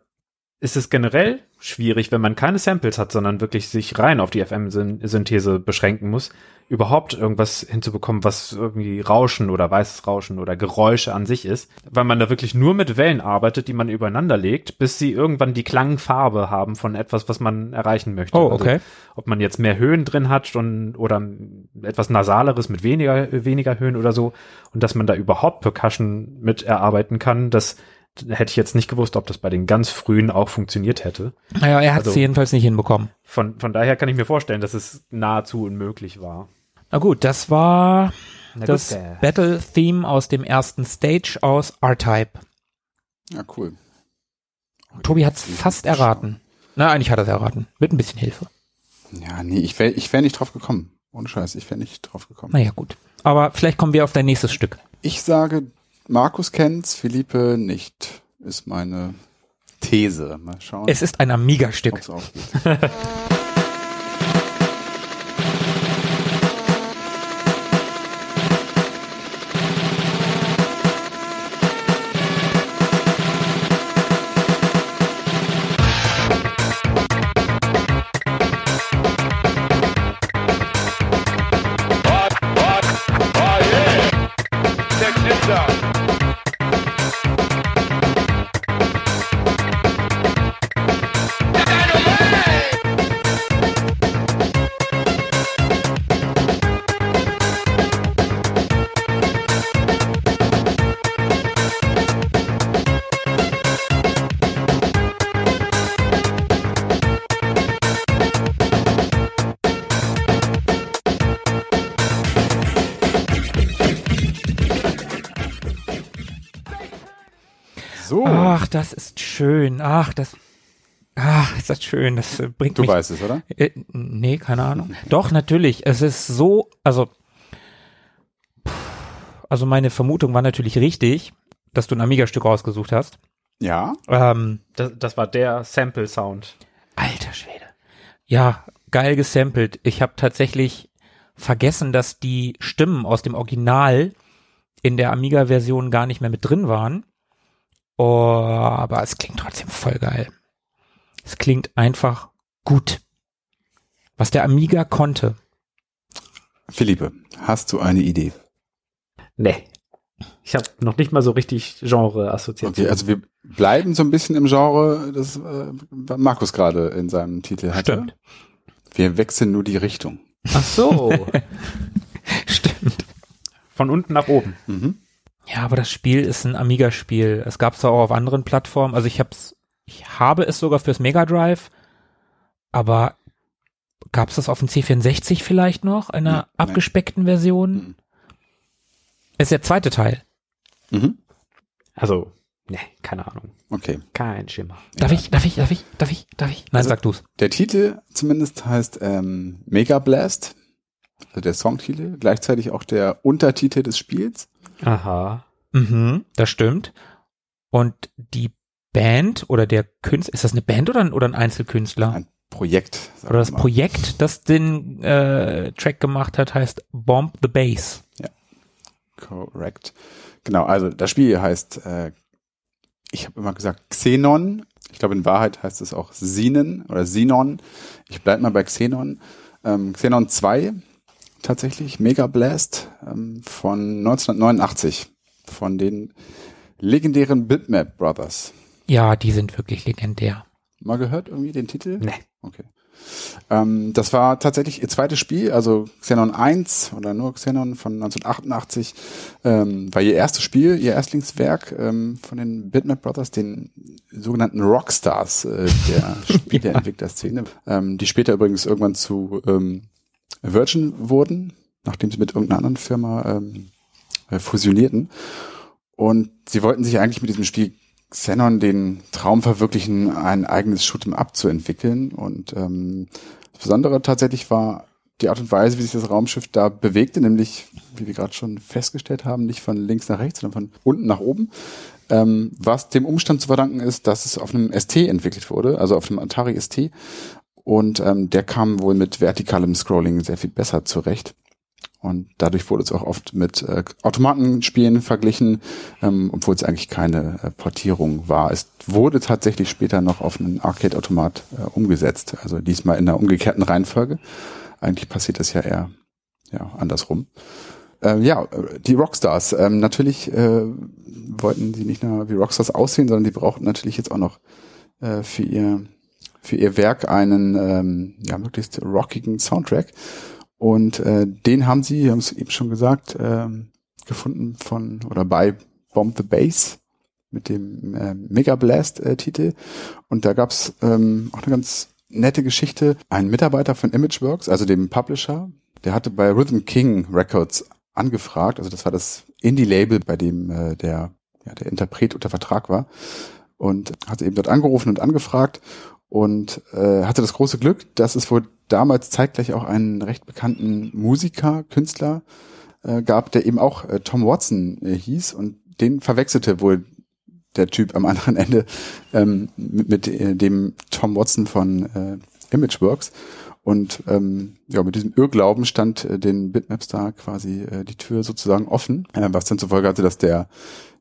ist es generell schwierig, wenn man keine Samples hat, sondern wirklich sich rein auf die FM-Synthese beschränken muss, überhaupt irgendwas hinzubekommen, was irgendwie Rauschen oder weißes Rauschen oder Geräusche an sich ist, weil man da wirklich nur mit Wellen arbeitet, die man übereinander legt, bis sie irgendwann die Klangfarbe haben von etwas, was man erreichen möchte. Oh, Also, okay. ob man jetzt mehr Höhen drin hat und, oder etwas Nasaleres mit weniger, weniger Höhen oder so und dass man da überhaupt Percussion mit erarbeiten kann, das hätte ich jetzt nicht gewusst, ob das bei den ganz frühen auch funktioniert hätte. Naja, er hat es Also- jedenfalls nicht hinbekommen. Von, von daher kann ich mir vorstellen, dass es nahezu unmöglich war. Na gut, das war Na das äh. Battle-Theme aus dem ersten Stage aus R-Type. Ja, cool. Tobi hat's fast erraten. Na, eigentlich hat er es erraten. Mit ein bisschen Hilfe. Ja, nee, ich wäre ich wär nicht drauf gekommen. Ohne Scheiß, ich wäre nicht drauf gekommen. Naja, gut. Aber vielleicht kommen wir auf dein nächstes Stück. Ich sage, Markus kennt's, Philippe nicht, ist meine These. Mal schauen, Es ist ein Amiga-Stück. Ach, das. Ach, ist das schön. Das äh, bringt du mich. weißt es, oder? Äh, nee, keine Ahnung. Doch, natürlich. Es ist so, also, also meine Vermutung war natürlich richtig, dass du ein Amiga-Stück rausgesucht hast. Ja. Ähm, Das, das war der Sample-Sound. alter Schwede. Ja, geil gesampelt. Ich habe tatsächlich vergessen, dass die Stimmen aus dem Original in der Amiga-Version gar nicht mehr mit drin waren. Oh, aber es klingt trotzdem voll geil. Es klingt einfach gut. Was der Amiga konnte. Philippe, hast du eine Idee? Nee. Ich habe noch nicht mal so richtig Genre-Assoziation. Okay, also wir bleiben so ein bisschen im Genre, das äh, Markus gerade in seinem Titel hatte. Stimmt. Wir wechseln nur die Richtung. Ach so. Stimmt. Von unten nach oben. Mhm. Ja, aber das Spiel ist ein Amiga-Spiel. Es gab es auch auf anderen Plattformen. Also ich hab's, ich habe es sogar fürs Mega Drive, aber gab es das auf dem C64 vielleicht noch, in einer Nein, nein. abgespeckten Version? Mhm. Es ist der zweite Teil. Mhm. Also, nee, keine Ahnung. Okay. Kein Schimmer. Darf Ja. ich, darf ich, darf ich, darf ich, darf ich? Nein, Also- sag du's. Der Titel zumindest heißt ähm, Mega Blast, also der Songtitel, gleichzeitig auch der Untertitel des Spiels. Aha. Mhm, das stimmt. Und die Band oder der Künstler, ist das eine Band oder ein, oder ein Einzelkünstler? Ein Projekt. Oder das. Projekt, das den äh, Track gemacht hat, heißt Bomb the Bass. Correct. Genau, also das Spiel heißt, äh, ich habe immer gesagt Xenon. Ich glaube, in Wahrheit heißt es auch Xenon oder Xenon. Ich bleib mal bei Xenon. Ähm, Xenon 2, tatsächlich, Mega Blast ähm, von 1989 von den legendären Bitmap Brothers. Ja, die sind wirklich legendär. Mal gehört irgendwie den Titel? Nee. Okay. Ähm, das war tatsächlich ihr zweites Spiel, also Xenon 1 oder nur Xenon von 1988, ähm, war ihr erstes Spiel, ihr Erstlingswerk ähm, von den Bitmap Brothers, den sogenannten Rockstars äh, der Spieleentwicklerszene, ähm, die später übrigens irgendwann zu ähm, Virgin wurden, nachdem sie mit irgendeiner anderen Firma ähm, äh, fusionierten. Und sie wollten sich eigentlich mit diesem Spiel Xenon den Traum verwirklichen, ein eigenes Shoot'em Up zu entwickeln. Und ähm, das Besondere tatsächlich war die Art und Weise, wie sich das Raumschiff da bewegte, nämlich, wie wir gerade schon festgestellt haben, nicht von links nach rechts, sondern von unten nach oben. Ähm, was dem Umstand zu verdanken ist, dass es auf einem ST entwickelt wurde, also auf einem Atari ST. Und ähm, der kam wohl mit vertikalem Scrolling sehr viel besser zurecht. Und dadurch wurde es auch oft mit äh, Automatenspielen verglichen, ähm, obwohl es eigentlich keine äh, Portierung war. Es wurde tatsächlich später noch auf einen Arcade-Automat äh, umgesetzt, also diesmal in einer umgekehrten Reihenfolge. Eigentlich passiert das ja eher ja, andersrum. Äh, ja, äh, die Rockstars. Ähm, natürlich äh, wollten sie nicht nur wie Rockstars aussehen, sondern die brauchten natürlich jetzt auch noch äh, für ihr für ihr Werk einen ähm, ja, möglichst rockigen Soundtrack. Und äh, den haben sie, haben es eben schon gesagt, ähm, gefunden von oder bei Bomb the Bass mit dem äh, Mega Blast äh, Titel. Und da gab's ähm, auch eine ganz nette Geschichte. Ein Mitarbeiter von Imageworks, also dem Publisher, der hatte bei Rhythm King Records angefragt. Also das war das Indie-Label, bei dem äh, der, ja, der Interpret unter Vertrag war. Und hatte eben dort angerufen und angefragt und äh, hatte das große Glück, dass es wohl damals zeitgleich auch einen recht bekannten Musiker, Künstler äh, gab, der eben auch äh, Tom Watson äh, hieß und den verwechselte wohl der Typ am anderen Ende ähm, mit, mit äh, dem Tom Watson von äh, Imageworks. Und ähm, ja, mit diesem Irrglauben stand äh, den Bitmaps da quasi äh, die Tür sozusagen offen, äh, was dann zur Folge hatte, dass der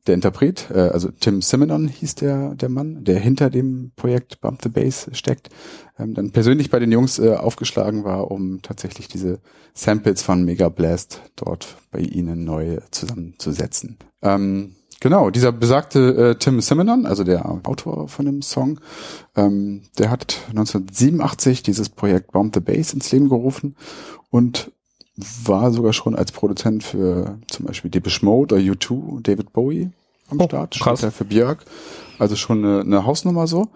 der Interpret, äh, also Tim Simonon hieß der der Mann, der hinter dem Projekt Bump the Bass steckt, ähm, dann persönlich bei den Jungs äh, aufgeschlagen war, um tatsächlich diese Samples von Mega Blast dort bei ihnen neu zusammenzusetzen. Ähm, genau, dieser besagte äh, Tim Simonon, also der Autor von dem Song, ähm, der hat 1987 dieses Projekt Bomb the Bass ins Leben gerufen und war sogar schon als Produzent für zum Beispiel Depeche Mode oder U2, David Bowie am Oh, Start, krass. später für Björk. Also schon eine, eine Hausnummer so.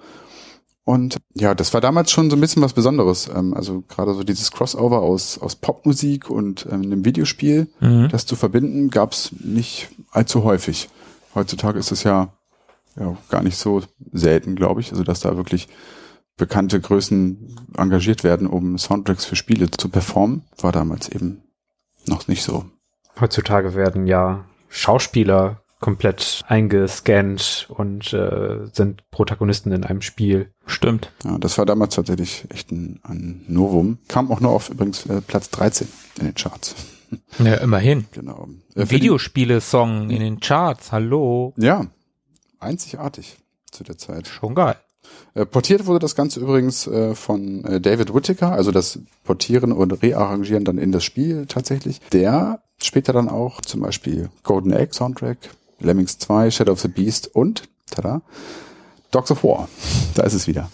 Und ja, das war damals schon so ein bisschen was Besonderes. Ähm, also gerade so dieses Crossover aus, aus Popmusik und ähm, einem Videospiel, Mhm. das zu verbinden, gab's nicht allzu häufig. Heutzutage ist es ja ja gar nicht so selten, glaube ich. Also dass da wirklich bekannte Größen engagiert werden, um Soundtracks für Spiele zu performen, war damals eben noch nicht so. Heutzutage werden ja Schauspieler komplett eingescannt und äh, sind Protagonisten in einem Spiel. Stimmt. Ja, das war damals tatsächlich echt ein, ein Novum. Kam auch nur auf übrigens äh, Platz 13 in den Charts. Ja, immerhin. Genau. Äh, Videospiele-Song in den Charts, hallo. Ja, einzigartig zu der Zeit. Schon geil. Äh, portiert wurde das Ganze übrigens äh, von äh, David Whittaker, also das Portieren und Rearrangieren dann in das Spiel tatsächlich. Der später dann auch zum Beispiel Golden Egg Soundtrack, Lemmings 2, Shadow of the Beast und, tada, Dogs of War, da ist es wieder,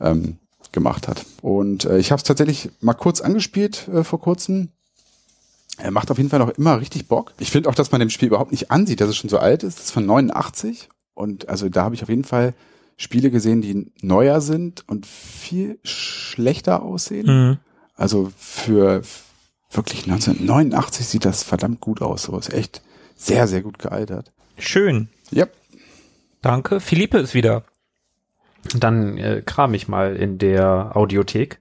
ähm, gemacht hat. Und äh, ich habe es tatsächlich mal kurz angespielt äh, vor kurzem. Er macht auf jeden Fall noch immer richtig Bock. Ich finde auch, dass man dem Spiel überhaupt nicht ansieht, dass es schon so alt ist. Das ist von 89. Und also da habe ich auf jeden Fall Spiele gesehen, die neuer sind und viel schlechter aussehen. Mhm. Also für wirklich 1989 sieht das verdammt gut aus. So ist echt sehr, sehr gut gealtert. Schön. Yep. Danke. Philippe ist wieder. Dann äh, kram ich mal in der Audiothek.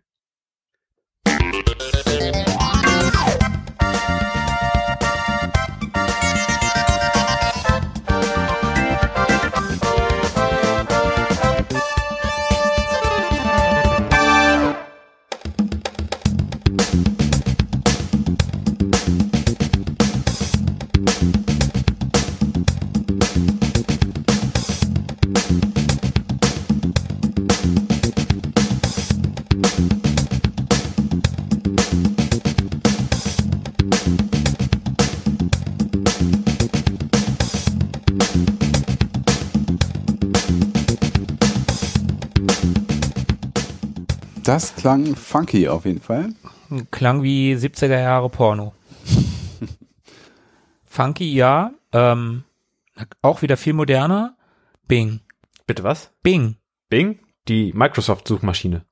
Das klang funky auf jeden Fall. Klang wie 70er Jahre Porno. Funky, ja. Ähm, auch wieder viel moderner. Bing. Bitte was? Bing. Bing? Die Microsoft-Suchmaschine.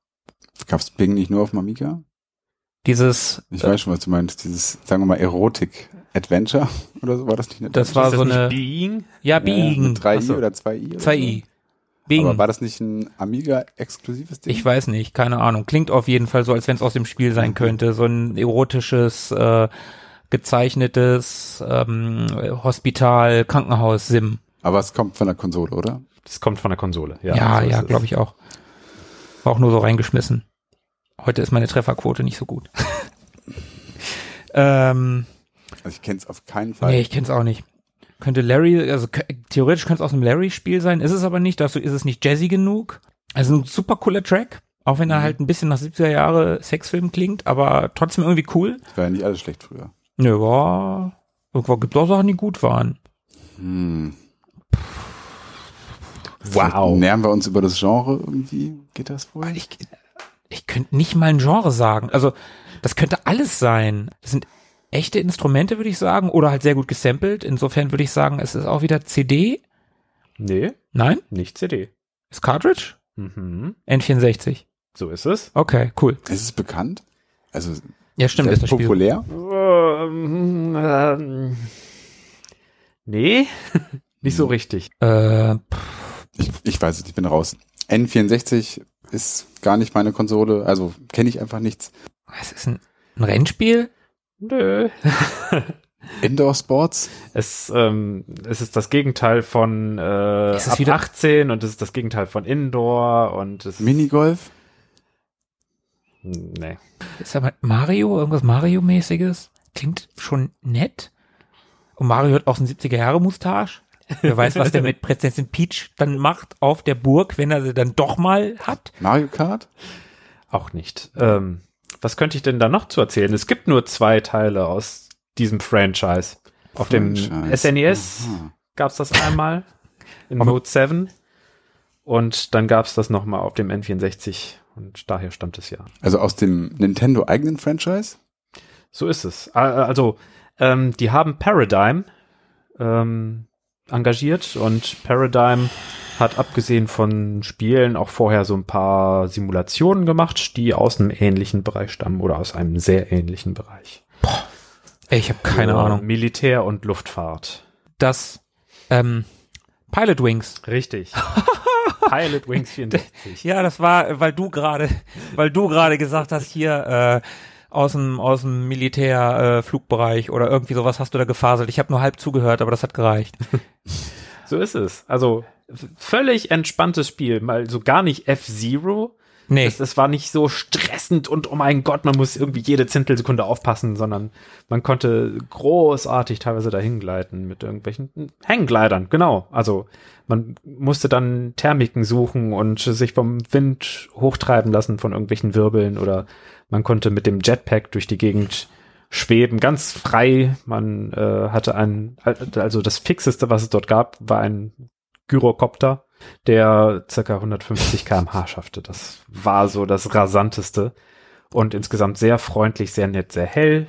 Gab's Bing nicht nur auf dem Amiga? Dieses, Ich weiß schon, was du meinst. Dieses, sagen wir mal, Erotik-Adventure oder so war das nicht? eine Das Adventure? war Ist so eine- Bing? ja, Ja, Bing. mit 3i Ach so. oder 2i? oder 2i. So? Bing. Aber war das nicht ein Amiga-exklusives Ding? Ich weiß nicht, keine Ahnung. Klingt auf jeden Fall so, als wenn es aus dem Spiel sein könnte. So ein erotisches, äh, gezeichnetes ähm, Hospital, Krankenhaus, Sim. Aber es kommt von der Konsole, oder? Das kommt von der Konsole. Ja, Ja, so ja, es. glaube ich auch. War auch nur so reingeschmissen. Heute ist meine Trefferquote nicht so gut. ähm, Also ich kenne es auf keinen Fall. nee, ich kenn's auch nicht. Könnte Larry, also theoretisch könnte es aus einem Larry-Spiel sein, ist es aber nicht. Dazu ist es nicht jazzy genug. Also ein super cooler Track, auch wenn er halt ein bisschen nach 70er Jahre Sexfilm klingt, aber trotzdem irgendwie cool. Das war ja nicht alles schlecht früher. Nö, war, irgendwo gibt auch Sachen, die gut waren. Hm. Wow. Nähern wir uns über das Genre irgendwie? Geht das wohl? Ich, ich könnte nicht mal ein Genre sagen. Also, das könnte alles sein. Das sind echte Instrumente, würde ich sagen, oder halt sehr gut gesampelt. Insofern würde ich sagen, es ist auch wieder CD. Nee, Nein? nicht CD. Ist Cartridge? Mhm. N64. So ist es. Okay, cool. Ist es bekannt? Also Ja, stimmt, ist das Spiel. populär? Ähm, ähm, nee, nicht so richtig. Äh, Ich, ich weiß es, ich bin raus. N64 ist gar nicht meine Konsole, also kenne ich einfach nichts. es ist ein, ein Rennspiel? Nö. Indoor Sports? Es, ähm, es ist das Gegenteil von äh, Ist es ab wieder- 18 und es ist das Gegenteil von Indoor und es Minigolf? nee. Ist aber Mario, irgendwas Mario-mäßiges? Klingt schon nett. Und Mario hat auch so einen 70er-Jahre-Mustache. Wer weiß, was der mit Prinzessin Peach dann macht auf der Burg, wenn er sie dann doch mal hat. Mario Kart? Auch nicht. Ähm, was könnte ich denn da noch zu erzählen? Es gibt nur zwei Teile aus diesem Franchise. Auf dem Franchise. SNES Aha. gab es das einmal in Mode 7 und dann gab es das nochmal auf dem N64 und daher stammt es ja. Also aus dem Nintendo eigenen Franchise? So ist es. Äh, Also, ähm, die haben Paradigm ähm, engagiert und Paradigm hat abgesehen von Spielen auch vorher so ein paar Simulationen gemacht, die aus einem ähnlichen Bereich stammen oder aus einem sehr ähnlichen Bereich. Ey, ich habe keine Für Ahnung. Militär und Luftfahrt. Das ähm, Pilot Wings. Richtig. Pilot Wings 64. Ja, das war, weil du gerade, weil du gerade gesagt hast, hier äh, aus dem aus dem Militärflugbereich äh, Flugbereich oder irgendwie sowas hast du da gefaselt. Ich habe nur halb zugehört, aber das hat gereicht. So ist es. Also völlig entspanntes Spiel, mal so gar nicht F-Zero. Nee. Es, es war nicht so stressend und oh mein Gott, man muss irgendwie jede Zehntelsekunde aufpassen, sondern man konnte großartig teilweise dahin gleiten mit irgendwelchen Hängleitern, genau. Also man musste dann Thermiken suchen und sich vom Wind hochtreiben lassen von irgendwelchen Wirbeln oder man konnte mit dem Jetpack durch die Gegend schweben, ganz frei. Man äh, hatte ein, also das fixeste, was es dort gab, war ein Gyrocopter, der circa 150 kmh schaffte. Das war so das rasanteste und insgesamt sehr freundlich, sehr nett, sehr hell.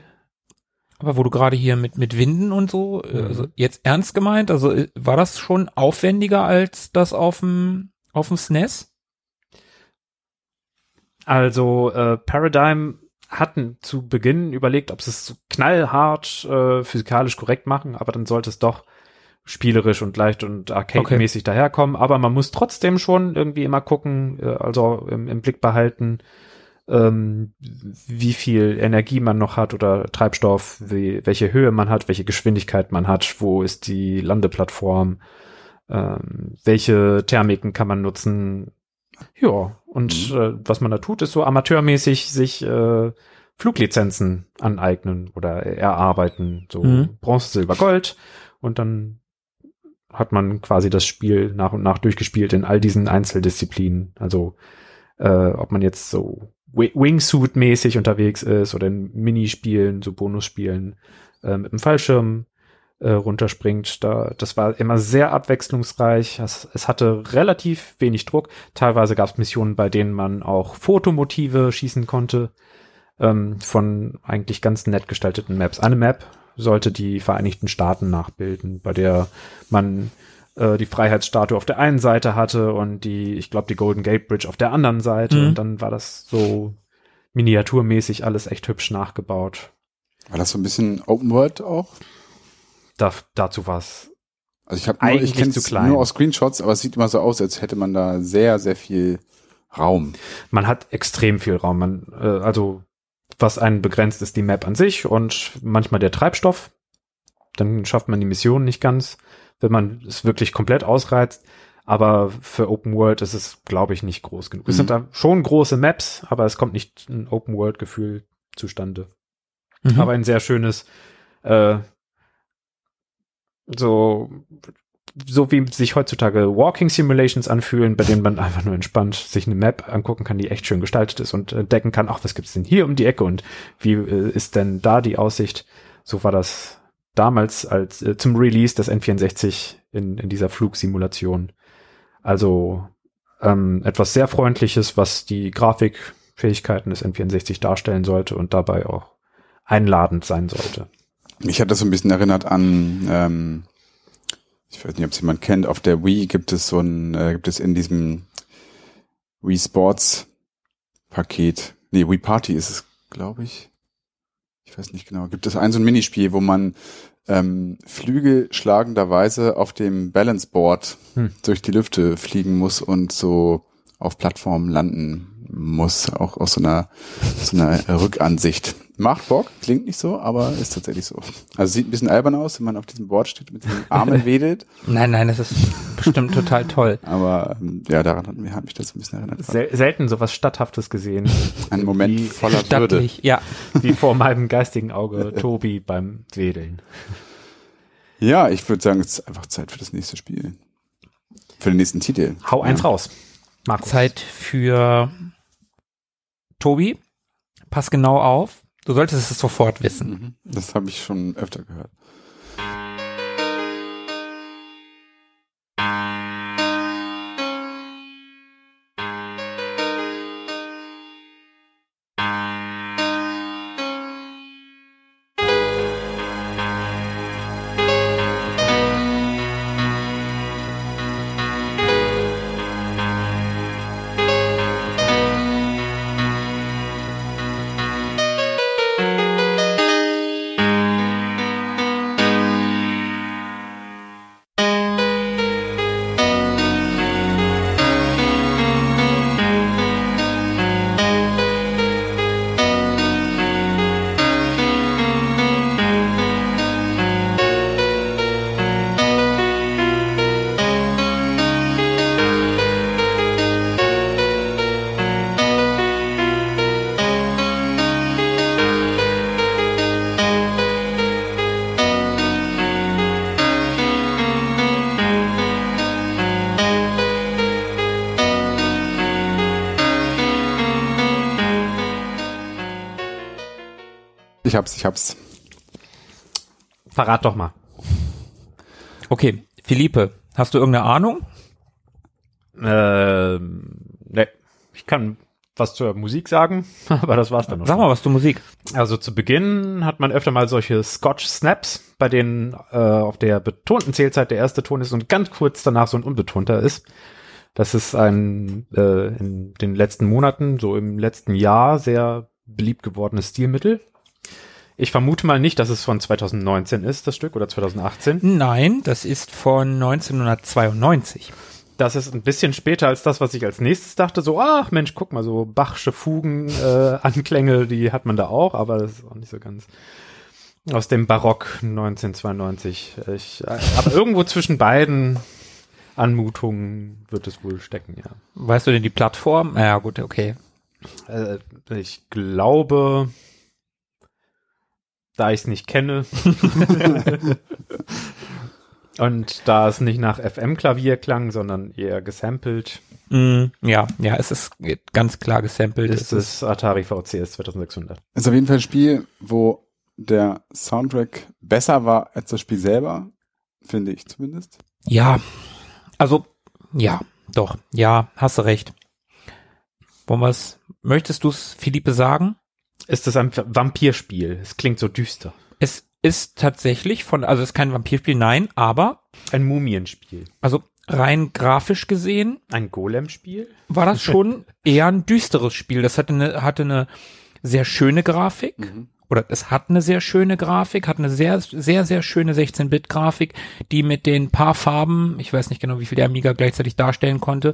Aber wo du gerade hier mit mit Winden und so, äh, also jetzt ernst gemeint, also äh, war das schon aufwendiger als das auf dem auf dem SNES? Also äh, Paradigm hatten zu Beginn überlegt, ob sie es knallhart äh, physikalisch korrekt machen, aber dann sollte es doch spielerisch und leicht und arcade-mäßig daherkommen. Aber man muss trotzdem schon irgendwie immer gucken, äh, also im, im Blick behalten, ähm, wie viel Energie man noch hat oder Treibstoff, wie, welche Höhe man hat, welche Geschwindigkeit man hat, wo ist die Landeplattform, ähm, welche Thermiken kann man nutzen. Ja, und äh, was man da tut, ist so amateurmäßig sich äh, Fluglizenzen aneignen oder erarbeiten, so Mhm. Bronze, Silber, Gold und dann hat man quasi das Spiel nach und nach durchgespielt in all diesen Einzeldisziplinen. Also äh, ob man jetzt so Wi- Wingsuit-mäßig unterwegs ist oder in Minispielen, so Bonusspielen äh, mit dem Fallschirm äh, runterspringt. Da, das war immer sehr abwechslungsreich. Es, es hatte relativ wenig Druck. Teilweise gab es Missionen, bei denen man auch Fotomotive schießen konnte ähm, von eigentlich ganz nett gestalteten Maps. Eine Map sollte die Vereinigten Staaten nachbilden, bei der man äh, die Freiheitsstatue auf der einen Seite hatte und die, ich glaube, die Golden Gate Bridge auf der anderen Seite. Mhm. Und dann war das so miniaturmäßig alles echt hübsch nachgebaut. War das so ein bisschen Open World auch? Da, dazu war es Also ich habe ich kenne es nur aus Screenshots, aber es sieht immer so aus, als hätte man da sehr, sehr viel Raum. man hat extrem viel Raum. Man, äh, also was einen begrenzt, ist die Map an sich und manchmal der Treibstoff. Dann schafft man die Mission nicht ganz, wenn man es wirklich komplett ausreizt. Aber für Open World ist es, glaube ich, nicht groß genug. Es Mhm. sind da schon große Maps, aber es kommt nicht ein Open World Gefühl zustande. Mhm. Aber ein sehr schönes, äh, so, so wie sich heutzutage Walking Simulations anfühlen, bei denen man einfach nur entspannt sich eine Map angucken kann, die echt schön gestaltet ist und entdecken kann, ach, was gibt's denn hier um die Ecke und wie äh, ist denn da die Aussicht? So war das damals als äh, zum Release des N64 in, in dieser Flugsimulation. Also ähm, etwas sehr Freundliches, was die Grafikfähigkeiten des N64 darstellen sollte und dabei auch einladend sein sollte. Mich hat das so ein bisschen erinnert an, ähm, ich weiß nicht, ob es jemand kennt, auf der Wii gibt es so ein, äh, gibt es in diesem Wii Sports Paket, nee, Wii Party ist es, glaube ich. Ich weiß nicht genau. Gibt es ein so ein Minispiel, wo man ähm, Flügel schlagenderweise auf dem Balance Board Hm. durch die Lüfte fliegen muss und so auf Plattformen landen muss, auch aus so einer, so einer Rückansicht. Macht Bock, klingt nicht so, aber ist tatsächlich so. Also sieht ein bisschen albern aus, wenn man auf diesem Board steht und mit den Armen wedelt, Nein, nein, das ist bestimmt total toll. aber ähm, ja, daran hat mich, hat mich das ein bisschen erinnert. Sel selten sowas Statthaftes gesehen, Ein Moment Wie voller Würde. Stattlich, ja. wie vor meinem geistigen Auge Tobi beim Wedeln. Ja, ich würde sagen, es ist einfach Zeit für das nächste Spiel. Für den nächsten Titel. Hau eins Ja. raus. Markus. Zeit für Tobi. Pass genau auf. Du solltest es sofort wissen. Mhm. Das habe ich schon öfter gehört. Hab's, ich hab's. Verrat doch mal. Okay, Philippe, hast du irgendeine Ahnung? Ähm, ne, ich kann was zur Musik sagen, aber das war's dann noch. Sag mal was zur Musik. Also zu Beginn hat man öfter mal solche Scotch Snaps, bei denen äh, auf der betonten Zählzeit der erste Ton ist und ganz kurz danach so ein unbetonter ist. Das ist ein äh, in den letzten Monaten, so im letzten Jahr, sehr beliebt gewordenes Stilmittel. Ich vermute mal nicht, dass es von 2019 ist, das Stück, oder 2018. Nein, das ist von 1992. Das ist ein bisschen später als das, was ich als nächstes dachte. So, ach Mensch, guck mal, so Bachsche Fugen, äh, Anklänge, die hat man da auch, aber das ist auch nicht so ganz aus dem Barock 1992. Ich, äh, aber irgendwo zwischen beiden Anmutungen wird es wohl stecken, ja. Weißt du denn die Plattform? Ja, gut, okay. Äh, ich glaube, da ich es nicht kenne und da es nicht nach FM-Klavier klang, sondern eher gesampelt, Mm, ja, ja, es ist ganz klar gesampelt. ist es Atari VCS 2600. Ist auf jeden Fall ein Spiel, wo der Soundtrack besser war als das Spiel selber, finde ich zumindest. Ja, also, ja, doch, ja, hast du recht. Wollen wir's, möchtest du es, Philippe, sagen? Ist es ein Vampirspiel? Es klingt so düster. Es ist tatsächlich von, also es ist kein Vampirspiel, nein, aber, Ein Mumienspiel. also rein grafisch gesehen Ein Golem-Spiel? war das schon eher ein düsteres Spiel. Das hatte eine, hatte eine sehr schöne Grafik. Oder es hat eine sehr schöne Grafik, hat eine sehr, sehr, sehr schöne 16-Bit-Grafik, die mit den paar Farben, ich weiß nicht genau, wie viel der Amiga gleichzeitig darstellen konnte,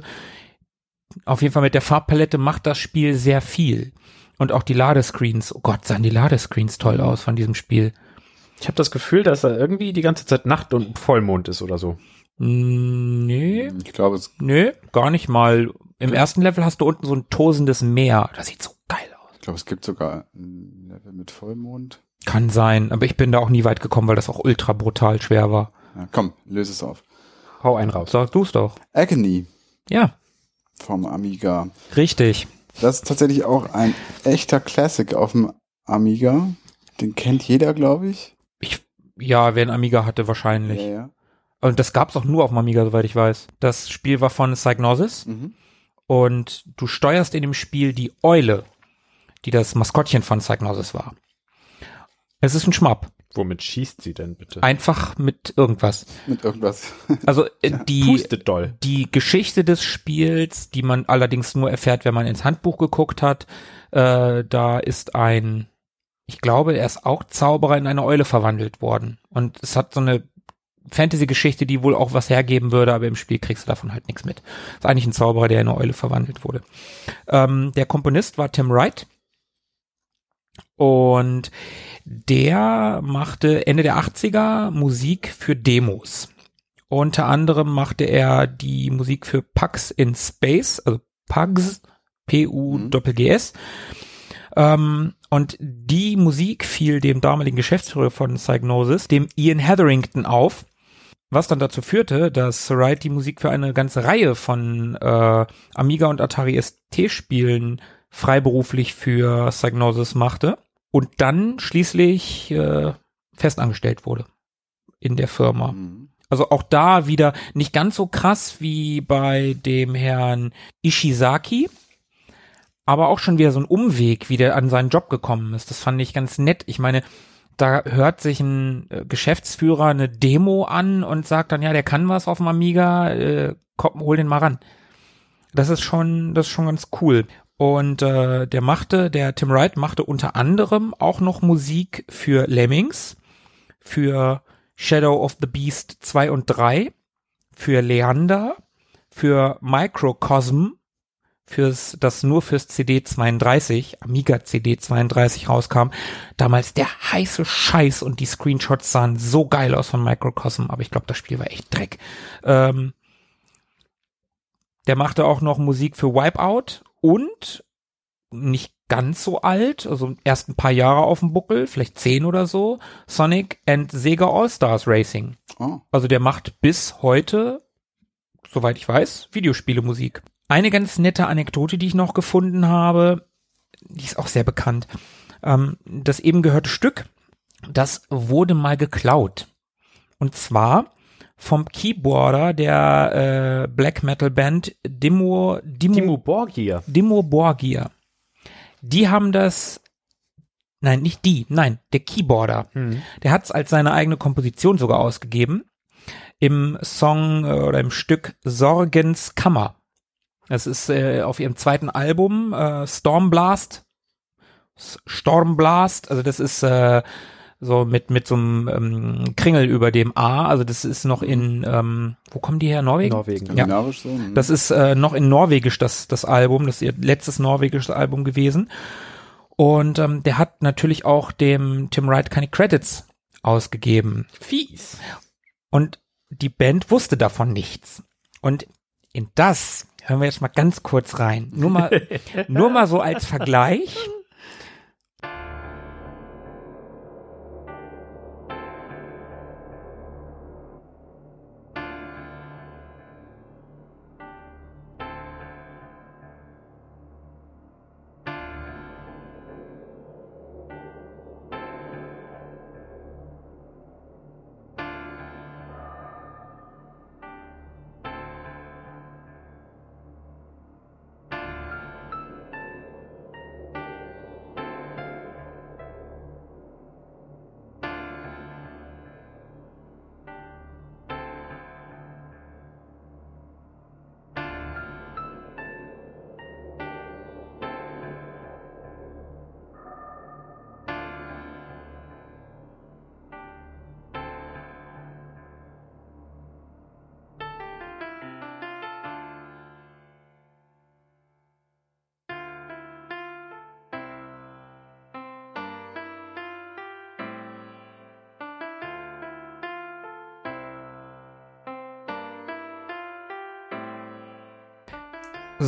auf jeden Fall mit der Farbpalette macht das Spiel sehr viel. Und auch die Ladescreens, oh Gott, sahen die Ladescreens toll aus von diesem Spiel. Ich habe das Gefühl, dass da irgendwie die ganze Zeit Nacht und Vollmond ist oder so. Mm, Nee, Ich glaube, es nee, gar nicht mal. Im ersten Level hast du unten so ein tosendes Meer. Das sieht so geil aus. Ich glaube, es gibt sogar ein Level mit Vollmond. Kann sein, aber ich bin da auch nie weit gekommen, weil das auch ultra brutal schwer war. Ja, komm, löse es auf. Hau einen raus. Sag du's doch. Agony Ja, vom Amiga. richtig. Das ist tatsächlich auch ein echter Classic auf dem Amiga. Den kennt jeder, glaube ich. Ich, ja, wer ein Amiga hatte, wahrscheinlich. Ja, ja. Und das gab's auch nur auf dem Amiga, soweit ich weiß. Das Spiel war von Psygnosis Mhm. und du steuerst in dem Spiel die Eule, die das Maskottchen von Psygnosis war. Es ist ein Schmapp. Womit schießt sie denn bitte? Einfach mit irgendwas. Mit irgendwas. Also äh, die, Pustet doll. die Geschichte des Spiels, die man allerdings nur erfährt, wenn man ins Handbuch geguckt hat, äh, da ist ein, ich glaube, er ist auch Zauberer in eine Eule verwandelt worden. Und es hat so eine Fantasy-Geschichte, die wohl auch was hergeben würde, aber im Spiel kriegst du davon halt nichts mit. Ist eigentlich ein Zauberer, der in eine Eule verwandelt wurde. Ähm, der Komponist war Tim Wright. Und der machte Ende der 80er Musik für Demos. Unter anderem machte er die Musik für Pugs in Space, also Pugs, P-U-G-S. Ähm, und die Musik fiel dem damaligen Geschäftsführer von Psygnosis, dem Ian Hetherington, auf, was dann dazu führte, dass Wright die Musik für eine ganze Reihe von äh, Amiga und Atari ST-Spielen freiberuflich für Psygnosis machte und dann schließlich äh, festangestellt wurde in der Firma. Mhm. Also auch da wieder nicht ganz so krass wie bei dem Herrn Ishizaki, aber auch schon wieder so ein Umweg, wie der an seinen Job gekommen ist. Das fand ich ganz nett. Ich meine, da hört sich ein äh, Geschäftsführer eine Demo an und sagt dann, ja, der kann was auf dem Amiga, äh, komm, hol den mal ran. Das ist schon, das ist schon ganz cool. Und äh, der machte, der Tim Wright machte unter anderem auch noch Musik für Lemmings, für Shadow of the Beast 2 und 3, für Leander, für Microcosm, fürs, das nur fürs CD 32, Amiga CD 32 rauskam. Damals der heiße Scheiß und die Screenshots sahen so geil aus von Microcosm, aber ich glaube, das Spiel war echt Dreck. Ähm, der machte auch noch Musik für Wipeout und nicht ganz so alt, also erst ein paar Jahre auf dem Buckel, vielleicht zehn oder so, Sonic and Sega All-Stars Racing. Oh. Also der macht bis heute, soweit ich weiß, Videospielemusik. Eine ganz nette Anekdote, die ich noch gefunden habe, die ist auch sehr bekannt. Ähm, das eben gehörte Stück, das wurde mal geklaut. Und zwar vom Keyboarder der äh, Black Metal Band Dimo, Dimo, Timo Borgir. Dimo Borgir. Die haben das, nein, nicht die, nein, der Keyboarder. Hm. Der hat es als seine eigene Komposition sogar ausgegeben. Im Song äh, oder im Stück Sorgens Kammer. Das ist äh, auf ihrem zweiten Album, äh, Stormblast. Stormblast, also das ist äh, so mit, mit so einem ähm, Kringel über dem A. Also das ist noch in, ähm, wo kommen die her? Norwegen? Norwegen. Ja. So. ne? Das ist äh, noch in Norwegisch das, das Album, das ist ihr letztes norwegisches Album gewesen. Und ähm, der hat natürlich auch dem Tim Wright keine Credits ausgegeben. Fies. Und die Band wusste davon nichts. Und in das hören wir jetzt mal ganz kurz rein. Nur mal, nur mal so als Vergleich.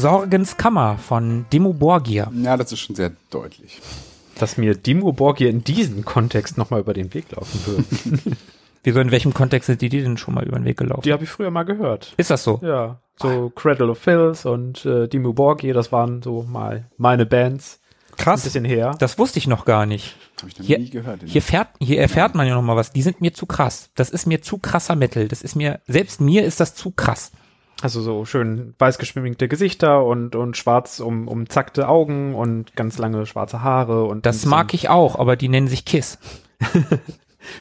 Sorgens Kammer von Dimo Borgir. Ja, das ist schon sehr deutlich. Dass mir Timo Borgir in diesem Kontext nochmal über den Weg laufen würde. Wieso, in welchem Kontext sind die dir denn schon mal über den Weg gelaufen? Die habe ich früher mal gehört. Ist das so? Ja, so Cradle of Filth und äh, Timo Borgir, das waren so mal meine Bands. Ein Krass. bisschen her. Das wusste ich noch gar nicht. Habe ich noch Hier- nie gehört. Hier, fährt, hier erfährt man ja noch mal was. Die sind mir zu krass. Das ist mir zu krasser Metal. Das ist mir, selbst mir ist das zu krass. Also so schön weiß geschminkte Gesichter und, und schwarz um, umzackte Augen und ganz lange schwarze Haare und Das mag ich auch, aber die nennen sich Kiss.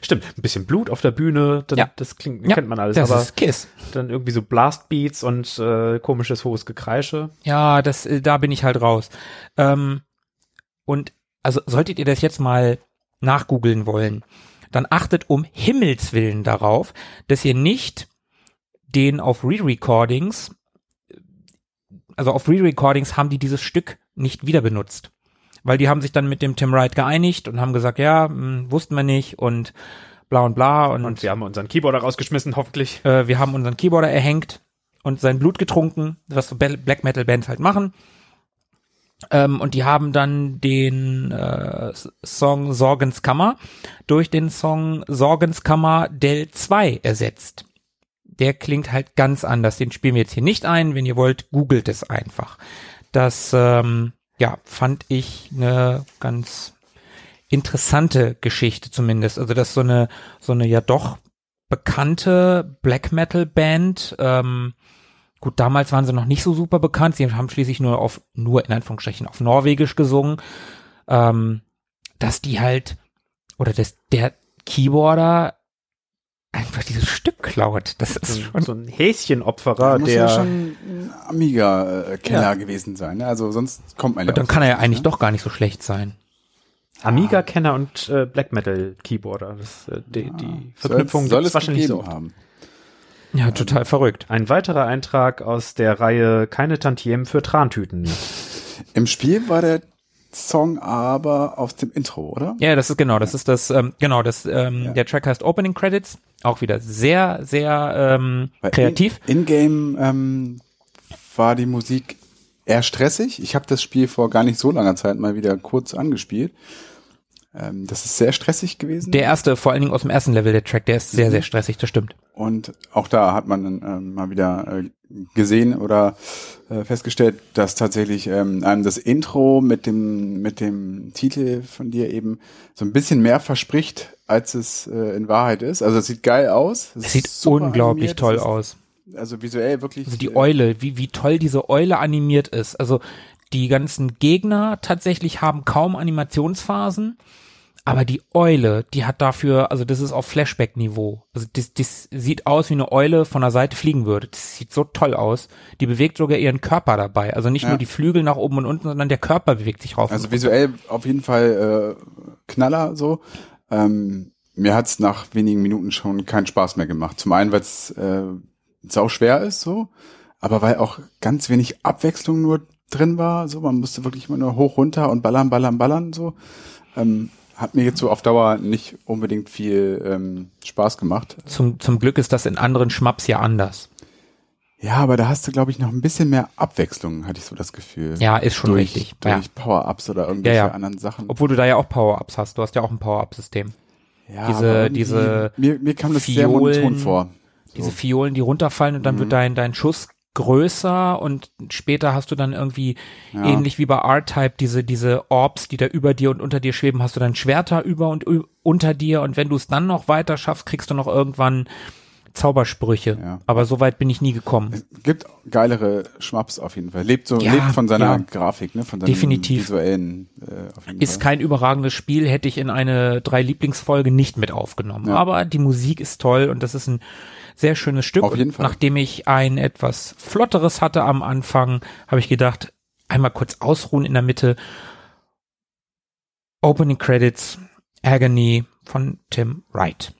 Stimmt, ein bisschen Blut auf der Bühne, dann, Ja. das klingt, Ja, kennt man alles, Das aber ist Kiss. dann irgendwie so Blastbeats und äh, komisches hohes Gekreische. Ja, das, äh, da bin ich halt raus. Ähm, und also solltet ihr das jetzt mal nachgoogeln wollen, dann achtet um Himmels Willen darauf, dass ihr nicht den auf Re-Recordings, also auf Re-Recordings haben die dieses Stück nicht wieder benutzt. Weil die haben sich dann mit dem Tim Wright geeinigt und haben gesagt, ja, mh, wussten wir nicht und bla und bla und, Und wir haben unseren Keyboarder rausgeschmissen, hoffentlich. äh, wir haben unseren Keyboarder erhängt und sein Blut getrunken, was so Black Metal Bands halt machen. Ähm, und die haben dann den äh, Song Sorgenskammer durch den Song Sorgenskammer Del 2 ersetzt. Der klingt halt ganz anders. Den spielen wir jetzt hier nicht ein. Wenn ihr wollt, googelt es einfach. Das ähm, ja fand ich eine ganz interessante Geschichte zumindest. Also dass so eine so eine ja doch bekannte Black Metal Band. Ähm, gut, damals waren sie noch nicht so super bekannt. Sie haben schließlich nur auf, nur in Anführungsstrichen auf Norwegisch gesungen. Ähm, dass die halt, oder dass der Keyboarder einfach dieses Stück klaut. Das ist So, schon, so ein Häschenopferer, muss der ja schon ein Amiga-Kenner Ja. gewesen sein. Ne? Also sonst kommt man ja dann kann er ja eigentlich ne? doch gar nicht so schlecht sein. Amiga-Kenner und äh, Black Metal Keyboarder. Das, äh, die, die Verknüpfung soll, soll gibt's es wahrscheinlich so. haben. Ja, total verrückt. Ein weiterer Eintrag aus der Reihe Keine Tantiemen für Trantüten. Im Spiel war der Song aber aus dem Intro, oder? Ja, das ist genau, das ist das, ähm, genau, das, ähm, Ja. der Track heißt Opening Credits. Auch wieder sehr, sehr ähm, Weil kreativ. In- In-game ähm, war die Musik eher stressig. Ich habe das Spiel vor gar nicht so langer Zeit mal wieder kurz angespielt. Ähm, das ist sehr stressig gewesen. Der erste, vor allen Dingen aus dem ersten Level, der Track, der ist sehr, sehr stressig, das stimmt. Und auch da hat man dann ähm, mal wieder äh, gesehen oder äh, festgestellt, dass tatsächlich ähm, einem das Intro mit dem mit dem Titel von dir eben so ein bisschen mehr verspricht, als es äh, in Wahrheit ist. Also es sieht geil aus. Es sieht unglaublich animiert. toll ist, aus. Also visuell wirklich. Also die äh, Eule, wie, wie toll diese Eule animiert ist. Also die ganzen Gegner tatsächlich haben kaum Animationsphasen, aber die Eule, die hat dafür, also das ist auf Flashback-Niveau. Also das, das sieht aus wie eine Eule von der Seite fliegen würde. Das sieht so toll aus. Die bewegt sogar ihren Körper dabei. Also nicht Ja. nur die Flügel nach oben und unten, sondern der Körper bewegt sich rauf. Also visuell auf jeden Fall äh, Knaller so. Ähm, mir hat's nach wenigen Minuten schon keinen Spaß mehr gemacht. Zum einen, weil es äh, sau schwer ist so, aber weil auch ganz wenig Abwechslung nur drin war. So, man musste wirklich immer nur hoch runter und ballern, ballern, ballern so. Ähm, hat mir jetzt so auf Dauer nicht unbedingt viel ähm, Spaß gemacht. zum, zum Glück ist das in anderen Schmaps ja anders. Ja, aber da hast du, glaube ich, noch ein bisschen mehr Abwechslung, hatte ich so das Gefühl. Ja, ist schon durch, richtig. Durch Ja. Power-Ups oder irgendwelche Ja, ja. anderen Sachen. Obwohl du da ja auch Power-Ups hast. Du hast ja auch ein Power-Up-System. Ja, diese- diese mir, mir kam das sehr Violen- monoton vor. diese Fiolen, die runterfallen und dann Mhm. wird dein, dein Schuss größer und später hast du dann irgendwie Ja. ähnlich wie bei R-Type diese, diese Orbs, die da über dir und unter dir schweben, hast du dann Schwerter über und unter dir und wenn du es dann noch weiter schaffst, kriegst du noch irgendwann Zaubersprüche. Ja. Aber so weit bin ich nie gekommen. Es gibt geilere Schmaps auf jeden Fall. Lebt so, Ja, lebt von seiner. Grafik, ne? Von seinem Definitiv. visuellen äh, auf jeden Ist Fall. kein überragendes Spiel, hätte ich in eine drei Lieblingsfolge nicht mit aufgenommen. Aber die Musik ist toll und das ist ein sehr schönes Stück. Auf jeden Fall. Nachdem ich ein etwas flotteres hatte am Anfang, habe ich gedacht, einmal kurz ausruhen in der Mitte. Opening Credits, Agony von Tim Wright.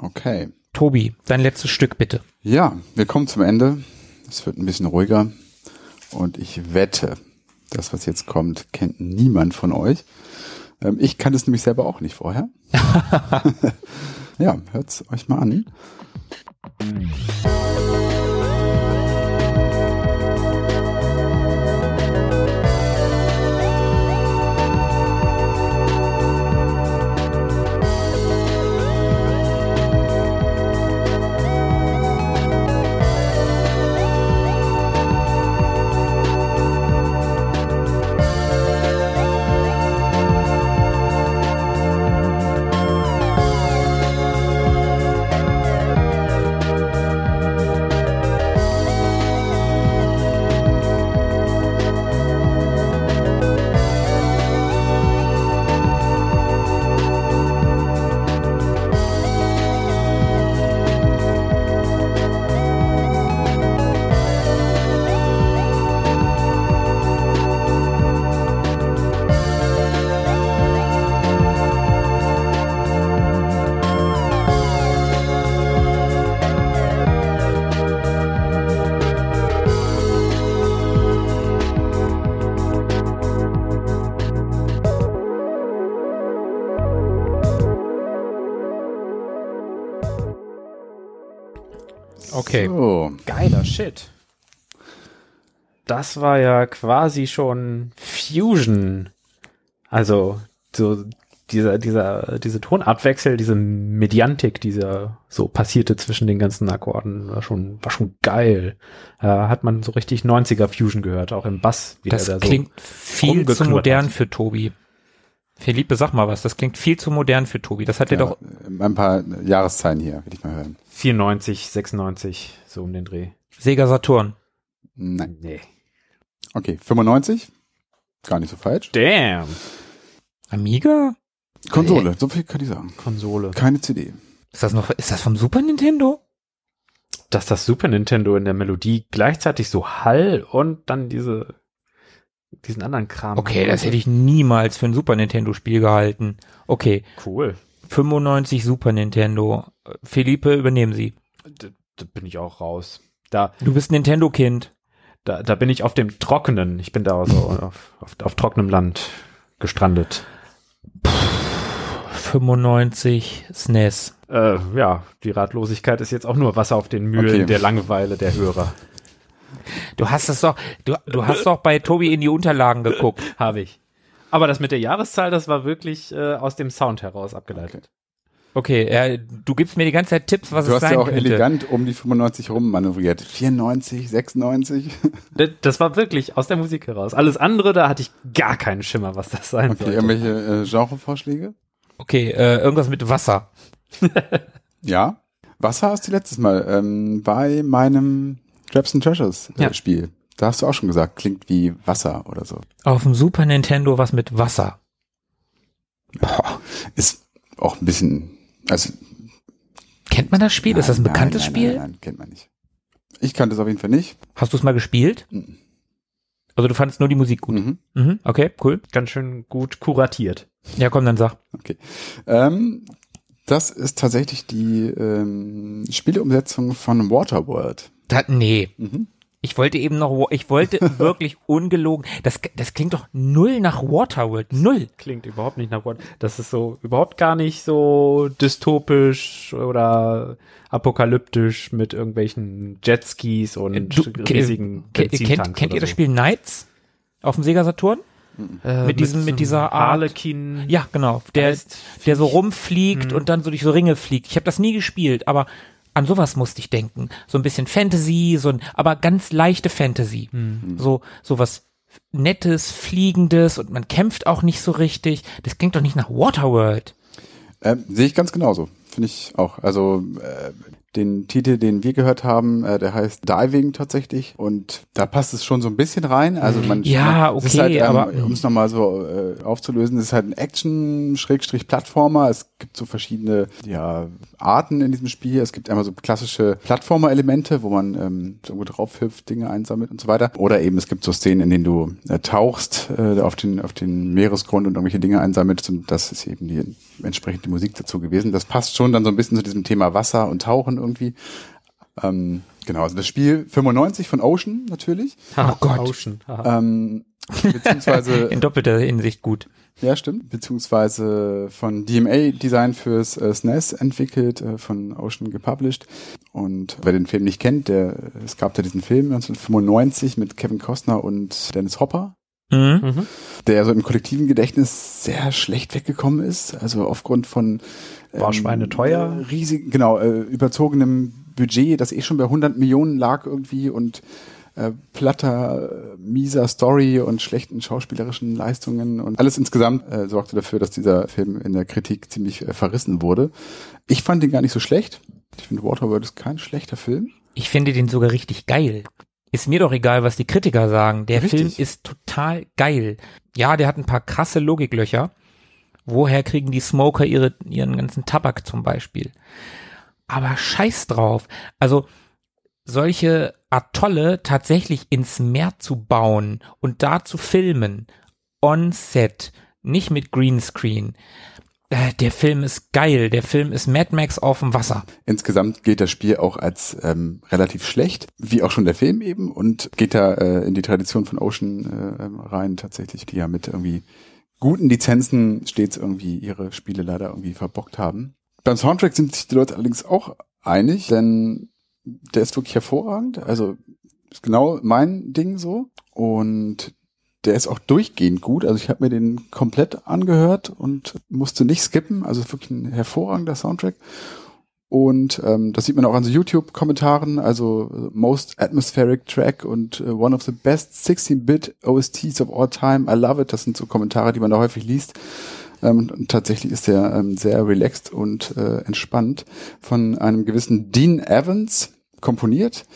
Okay. Tobi, dein letztes Stück bitte. Ja, wir kommen zum Ende. Es wird ein bisschen ruhiger. Und ich wette, das, was jetzt kommt, kennt niemand von euch. Ähm, ich kannte es nämlich selber auch nicht vorher. ja, hört's euch mal an. Okay. So. Geiler Shit. Das war ja quasi schon Fusion. Also, so dieser, dieser, diese Tonartwechsel, diese Mediantik, dieser so passierte zwischen den ganzen Akkorden, war schon, war schon geil. Da hat man so richtig 90er Fusion gehört, auch im Bass. wie Das der da so klingt viel zu modern hat. für Tobi. Philippe, sag mal was. Das klingt viel zu modern für Tobi. Das hat er Ja, doch. ein paar Jahreszahlen hier, will ich mal hören. 94, 96, so um den Dreh. Sega Saturn. Nein. Nee. Okay, 95. Gar nicht so falsch. Damn. Amiga? Konsole, so viel kann ich sagen. Konsole. Keine CD. Ist das noch, ist das vom Super Nintendo? dass das Super Nintendo in der Melodie gleichzeitig so Hall und dann diese diesen anderen Kram. Okay, das hätte ich niemals für ein Super Nintendo Spiel gehalten. Okay, cool. 95 Super Nintendo. Philippe, übernehmen Sie. Da, da bin ich auch raus. Da, Du bist Nintendo Kind. da, da bin ich auf dem Trockenen. Ich bin da so auf, auf, auf trockenem Land gestrandet. 95 SNES. Äh, ja, die Ratlosigkeit ist jetzt auch nur Wasser auf den Mühlen Okay. der Langeweile der Hörer. Du hast es doch, du, du hast doch bei Tobi in die Unterlagen geguckt. Habe ich. Aber das mit der Jahreszahl, das war wirklich äh, aus dem Sound heraus abgeleitet. Okay, äh, du gibst mir die ganze Zeit Tipps, was Du es hast sein ja auch könnte. elegant um die 95 rum manövriert. 94, 96. Das, das war wirklich aus der Musik heraus. Alles andere, da hatte ich gar keinen Schimmer, was das sein Okay, sollte. irgendwelche äh, Genrevorschläge? Okay, äh, irgendwas mit Wasser. Ja. Wasser hast du letztes Mal ähm, bei meinem Traps and Treasures äh, Ja. Spiel. Da hast du auch schon gesagt, klingt wie Wasser oder so. Auf dem Super Nintendo was mit Wasser. Ist auch ein bisschen, also Kennt man das Spiel? ist das ein nein, bekanntes nein, Spiel? Nein, nein, kennt man nicht. Ich kannte es auf jeden Fall nicht. Hast du es mal gespielt? Mhm. Also du fandest nur die Musik gut. Mhm. Mhm, okay, cool. Ganz schön gut kuratiert. Ja, komm, dann sag. Okay. Ähm, das ist tatsächlich die ähm, Spieleumsetzung von Waterworld. Da, nee. Mhm. Ich wollte eben noch, ich wollte wirklich ungelogen. Das, das klingt doch null nach Waterworld. Null. Klingt überhaupt nicht nach Wort. Das ist so überhaupt gar nicht so dystopisch oder apokalyptisch mit irgendwelchen Jetskis und Du, riesigen kennt, kennt oder ihr das so. Spiel Knights? Auf dem Sega Saturn? Äh, mit diesem- mit so dieser Art- Harlequin. Ja, genau. Der, der so rumfliegt Mhm. und dann so durch so Ringe fliegt. Ich habe das nie gespielt, aber an sowas musste ich denken. So ein bisschen Fantasy, so ein, aber ganz leichte Fantasy. Mhm. So, so was Nettes, Fliegendes und man kämpft auch nicht so richtig. Das klingt doch nicht nach Waterworld. Ähm, Sehe ich ganz genauso. Finde ich auch. Also äh, den Titel, den wir gehört haben, äh, der heißt Diving tatsächlich. Und da passt es schon so ein bisschen rein. Also man Ja, es ist okay, halt, ähm, aber- um es nochmal so äh, aufzulösen, es ist halt ein Action-Plattformer. Es gibt so verschiedene ja, Arten in diesem Spiel. Es gibt einmal so klassische Plattformer-Elemente, wo man ähm, so irgendwo drauf hüpft, Dinge einsammelt und so weiter. Oder eben es gibt so Szenen, in denen du äh, tauchst äh, auf den auf den Meeresgrund und irgendwelche Dinge einsammelst. Und das ist eben die entsprechende Musik dazu gewesen. Das passt schon dann so ein bisschen zu diesem Thema Wasser und Tauchen irgendwie. Ähm, genau, also das Spiel 95 von Ocean natürlich. Ha, Oh Gott. Ocean. Ähm, beziehungsweise In doppelter Hinsicht gut. ja, stimmt. Beziehungsweise von DMA Design fürs äh, SNES entwickelt, äh, von Ocean gepublished. Und wer den Film nicht kennt, der, es gab ja diesen Film 1995 mit Kevin Costner und Dennis Hopper, Mhm. Mhm. der so im kollektiven Gedächtnis sehr schlecht weggekommen ist. Also aufgrund von War schweineteuer. riesigen, genau, äh, überzogenem Budget, das eh schon bei 100 Millionen lag irgendwie und äh, platter, äh, mieser Story und schlechten schauspielerischen Leistungen und alles insgesamt äh, sorgte dafür, dass dieser Film in der Kritik ziemlich äh, verrissen wurde. Ich fand ihn gar nicht so schlecht. Ich finde Waterworld ist kein schlechter Film. Ich finde den sogar richtig geil. Ist mir doch egal, was die Kritiker sagen. Der Richtig. Film ist total geil. Ja, der hat ein paar krasse Logiklöcher. Woher kriegen die Smoker ihre, ihren ganzen Tabak zum Beispiel? Aber scheiß drauf. Also, solche Atolle tatsächlich ins Meer zu bauen und da zu filmen, on set, nicht mit Greenscreen. Äh, der Film ist geil. Der Film ist Mad Max auf dem Wasser. Insgesamt geht das Spiel auch als ähm, relativ schlecht, wie auch schon der Film eben, und geht da äh, in die Tradition von Ocean äh, ähm, rein, tatsächlich, die ja mit irgendwie guten Lizenzen stets irgendwie ihre Spiele leider irgendwie verbockt haben. Beim Soundtrack sind sich die Leute allerdings auch einig, denn der ist wirklich hervorragend. Also ist genau mein Ding so. Und der ist auch durchgehend gut. Also ich habe mir den komplett angehört und musste nicht skippen. Also wirklich ein hervorragender Soundtrack. Und ähm, das sieht man auch an so YouTube-Kommentaren, also äh, Most Atmospheric Track und äh, One of the Best 16-Bit OSTs of All Time. I love it. Das sind so Kommentare, die man da häufig liest. Ähm, und tatsächlich ist der ähm, sehr relaxed und äh, entspannt von einem gewissen Dean Evans komponiert,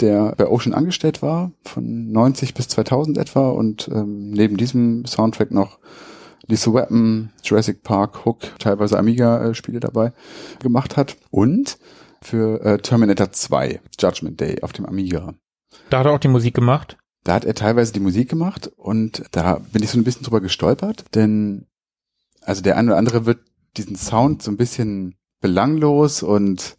der bei Ocean angestellt war, von 90 bis 2000 etwa und ähm, neben diesem Soundtrack noch Lethal Weapon, Jurassic Park, Hook, teilweise Amiga-Spiele dabei gemacht hat und für äh, Terminator 2, Judgment Day auf dem Amiga. Da hat er auch die Musik gemacht. Da hat er teilweise die Musik gemacht und da bin ich so ein bisschen drüber gestolpert, denn also der eine oder andere wird diesen Sound so ein bisschen belanglos und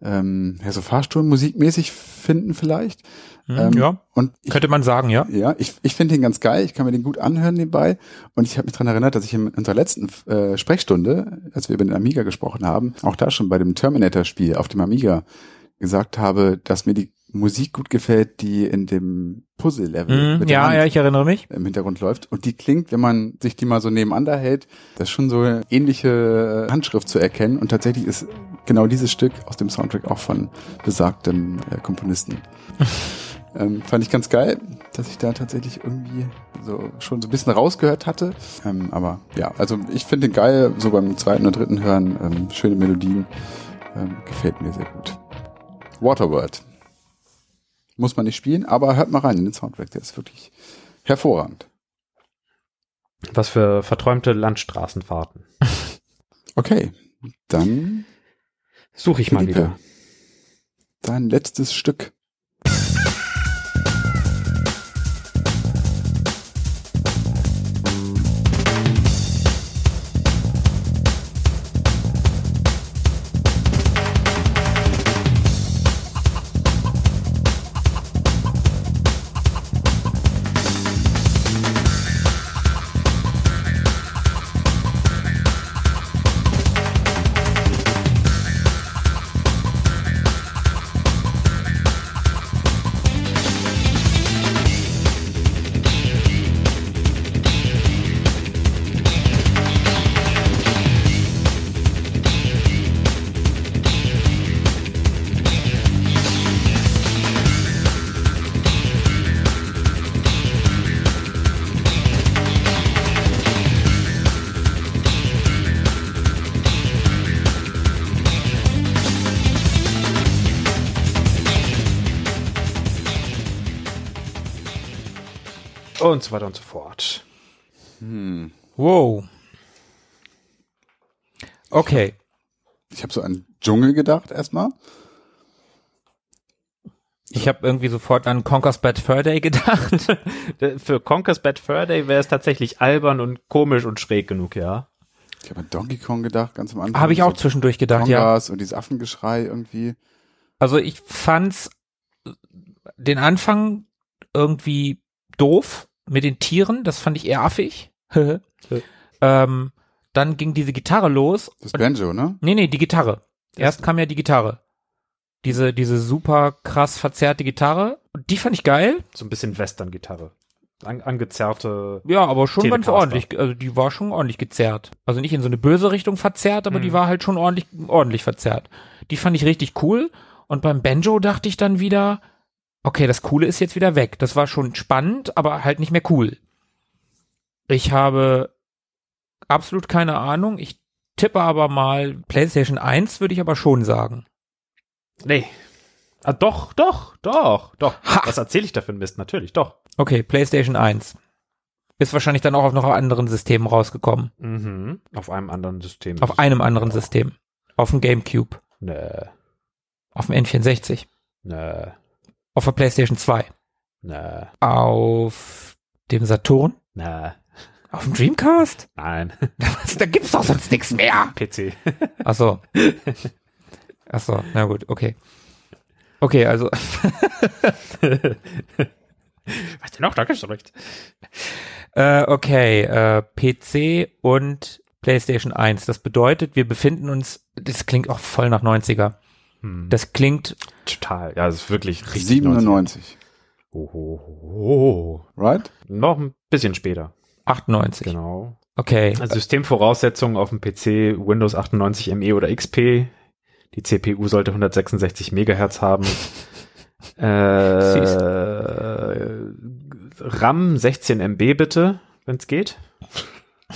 ähm, ja, so Fahrstuhlmusikmäßig finden vielleicht. Hm, Ähm, ja, Und ich, könnte man sagen, ja. ja, ich, ich finde den ganz geil. Ich kann mir den gut anhören nebenbei. Und ich habe mich dran erinnert, dass ich in unserer letzten äh, Sprechstunde, als wir über den Amiga gesprochen haben, auch da schon bei dem Terminator-Spiel auf dem Amiga gesagt habe, dass mir die Musik gut gefällt, die in dem Puzzle-Level der ja, Hand ja, ich erinnere mich. im Hintergrund läuft. Und die klingt, wenn man sich die mal so nebeneinander hält, das ist schon so eine ähnliche Handschrift zu erkennen. Und tatsächlich ist genau dieses Stück aus dem Soundtrack auch von besagtem äh, Komponisten. ähm, fand ich ganz geil, dass ich da tatsächlich irgendwie so schon so ein bisschen rausgehört hatte. Ähm, aber ja, also ich finde den geil, so beim zweiten und dritten Hören, ähm, schöne Melodien, ähm, gefällt mir sehr gut. Waterworld. Muss man nicht spielen, aber hört mal rein in den Soundtrack, der ist wirklich hervorragend. Was für verträumte Landstraßenfahrten. Okay, dann Suche ich mal Philippe. wieder. dein letztes Stück. Und so weiter und so fort. Hm. Wow. Okay. Ich habe so an Dschungel gedacht erstmal. Ich habe irgendwie sofort an Conker's Bad Fur Day gedacht. Für Conker's Bad Fur Day wäre es tatsächlich albern und komisch und schräg genug, ja. Ich habe an Donkey Kong gedacht, ganz am Anfang. habe ich auch so zwischendurch gedacht, ja. Kongas und dieses Affengeschrei irgendwie. Also ich fand's den Anfang irgendwie doof mit den Tieren, das fand ich eher affig. ähm, dann ging diese Gitarre los. Das Banjo, ne? Nee, nee, die Gitarre. Erst kam ja die Gitarre. Diese, diese super krass verzerrte Gitarre. Und die fand ich geil. So ein bisschen Western-Gitarre. An, angezerrte. Ja, aber schon ganz ordentlich. Also die war schon ordentlich gezerrt. Also nicht in so eine böse Richtung verzerrt, aber Mhm. die war halt schon ordentlich, ordentlich verzerrt. Die fand ich richtig cool. Und beim Banjo dachte ich dann wieder, okay, das Coole ist jetzt wieder weg. Das war schon spannend, aber halt nicht mehr cool. Ich habe absolut keine Ahnung. Ich tippe aber mal PlayStation 1 würde ich aber schon sagen. Nee. Ah, doch, doch, doch, doch. Ha! Was erzähle ich da für ein Mist? Natürlich, doch. Okay, PlayStation 1. Ist wahrscheinlich dann auch auf noch anderen Systemen rausgekommen. Mhm. Auf einem anderen System. Auf einem anderen System. Auf dem GameCube. Nee, Auf dem N64. nee, Auf der PlayStation 2. nee, Auf dem Saturn. nee. Auf dem Dreamcast? Nein. da gibt's doch sonst nichts mehr. PC. Ach so. Ach so, na gut, okay. Okay, also Was denn noch? Danke, schon recht. äh, okay, äh, PC und PlayStation 1. Das bedeutet, wir befinden uns, das klingt auch voll nach 90er. Hm. Das klingt, Total. Ja, es ist wirklich richtig. 97, Oh, oh, oh. right? Noch ein bisschen später. 98. Genau. Okay. Also Systemvoraussetzungen auf dem PC Windows 98 ME oder XP. Die CPU sollte 166 Megahertz haben. äh, RAM 16 MB bitte, wenn es geht.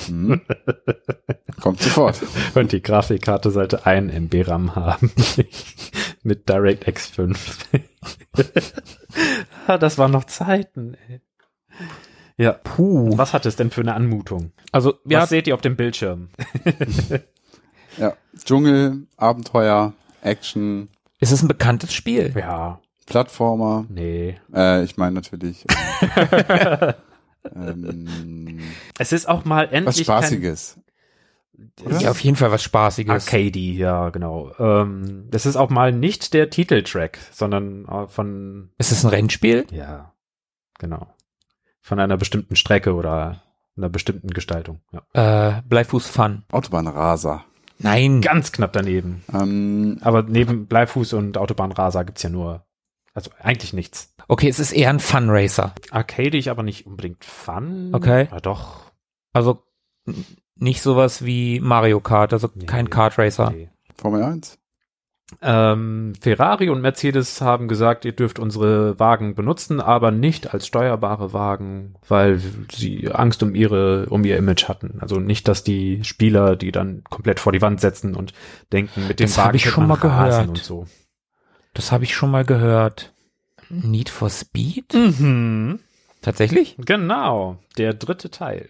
Hm. Kommt sofort. Und die Grafikkarte sollte 1 MB RAM haben. Mit DirectX 5. Ah, das waren noch Zeiten. Ey. Ja, Puh. was hat es denn für eine Anmutung? Also, Was ja, seht ihr auf dem Bildschirm? Ja. Dschungel, Abenteuer, Action, ist es ein bekanntes Spiel? Ja, Plattformer. nee. Äh, ich meine natürlich. Ähm, Es ist auch mal was endlich Spaßiges. Oder? Ja, auf jeden Fall was kein Spaßiges. Arcady, ja, genau. Ähm, das ist auch mal nicht der Titeltrack, sondern äh, von, Ist es ein Rennspiel? ja, genau. Von einer bestimmten Strecke oder einer bestimmten Gestaltung. Ja. Äh, Bleifuß Fun. Autobahnraser. Nein. Ganz knapp daneben. Ähm, Aber neben Bleifuß und Autobahnraser gibt's ja nur Also eigentlich nichts. Okay, es ist eher ein Funracer. Arcadig, aber nicht unbedingt Fun. Okay. Ja, doch. Also nicht sowas wie Mario Kart, also kein Nee, Kart Racer. nee. Formel 1? Ähm, Ferrari und Mercedes haben gesagt, ihr dürft unsere Wagen benutzen, aber nicht als steuerbare Wagen, weil sie Angst um ihre, um ihr Image hatten. Also nicht, dass die Spieler die dann komplett vor die Wand setzen und denken, mit dem Das Wagen ich schon mal gehört. und so. Das habe ich schon mal gehört. Need for Speed? Mhm. Tatsächlich? Genau, der dritte Teil.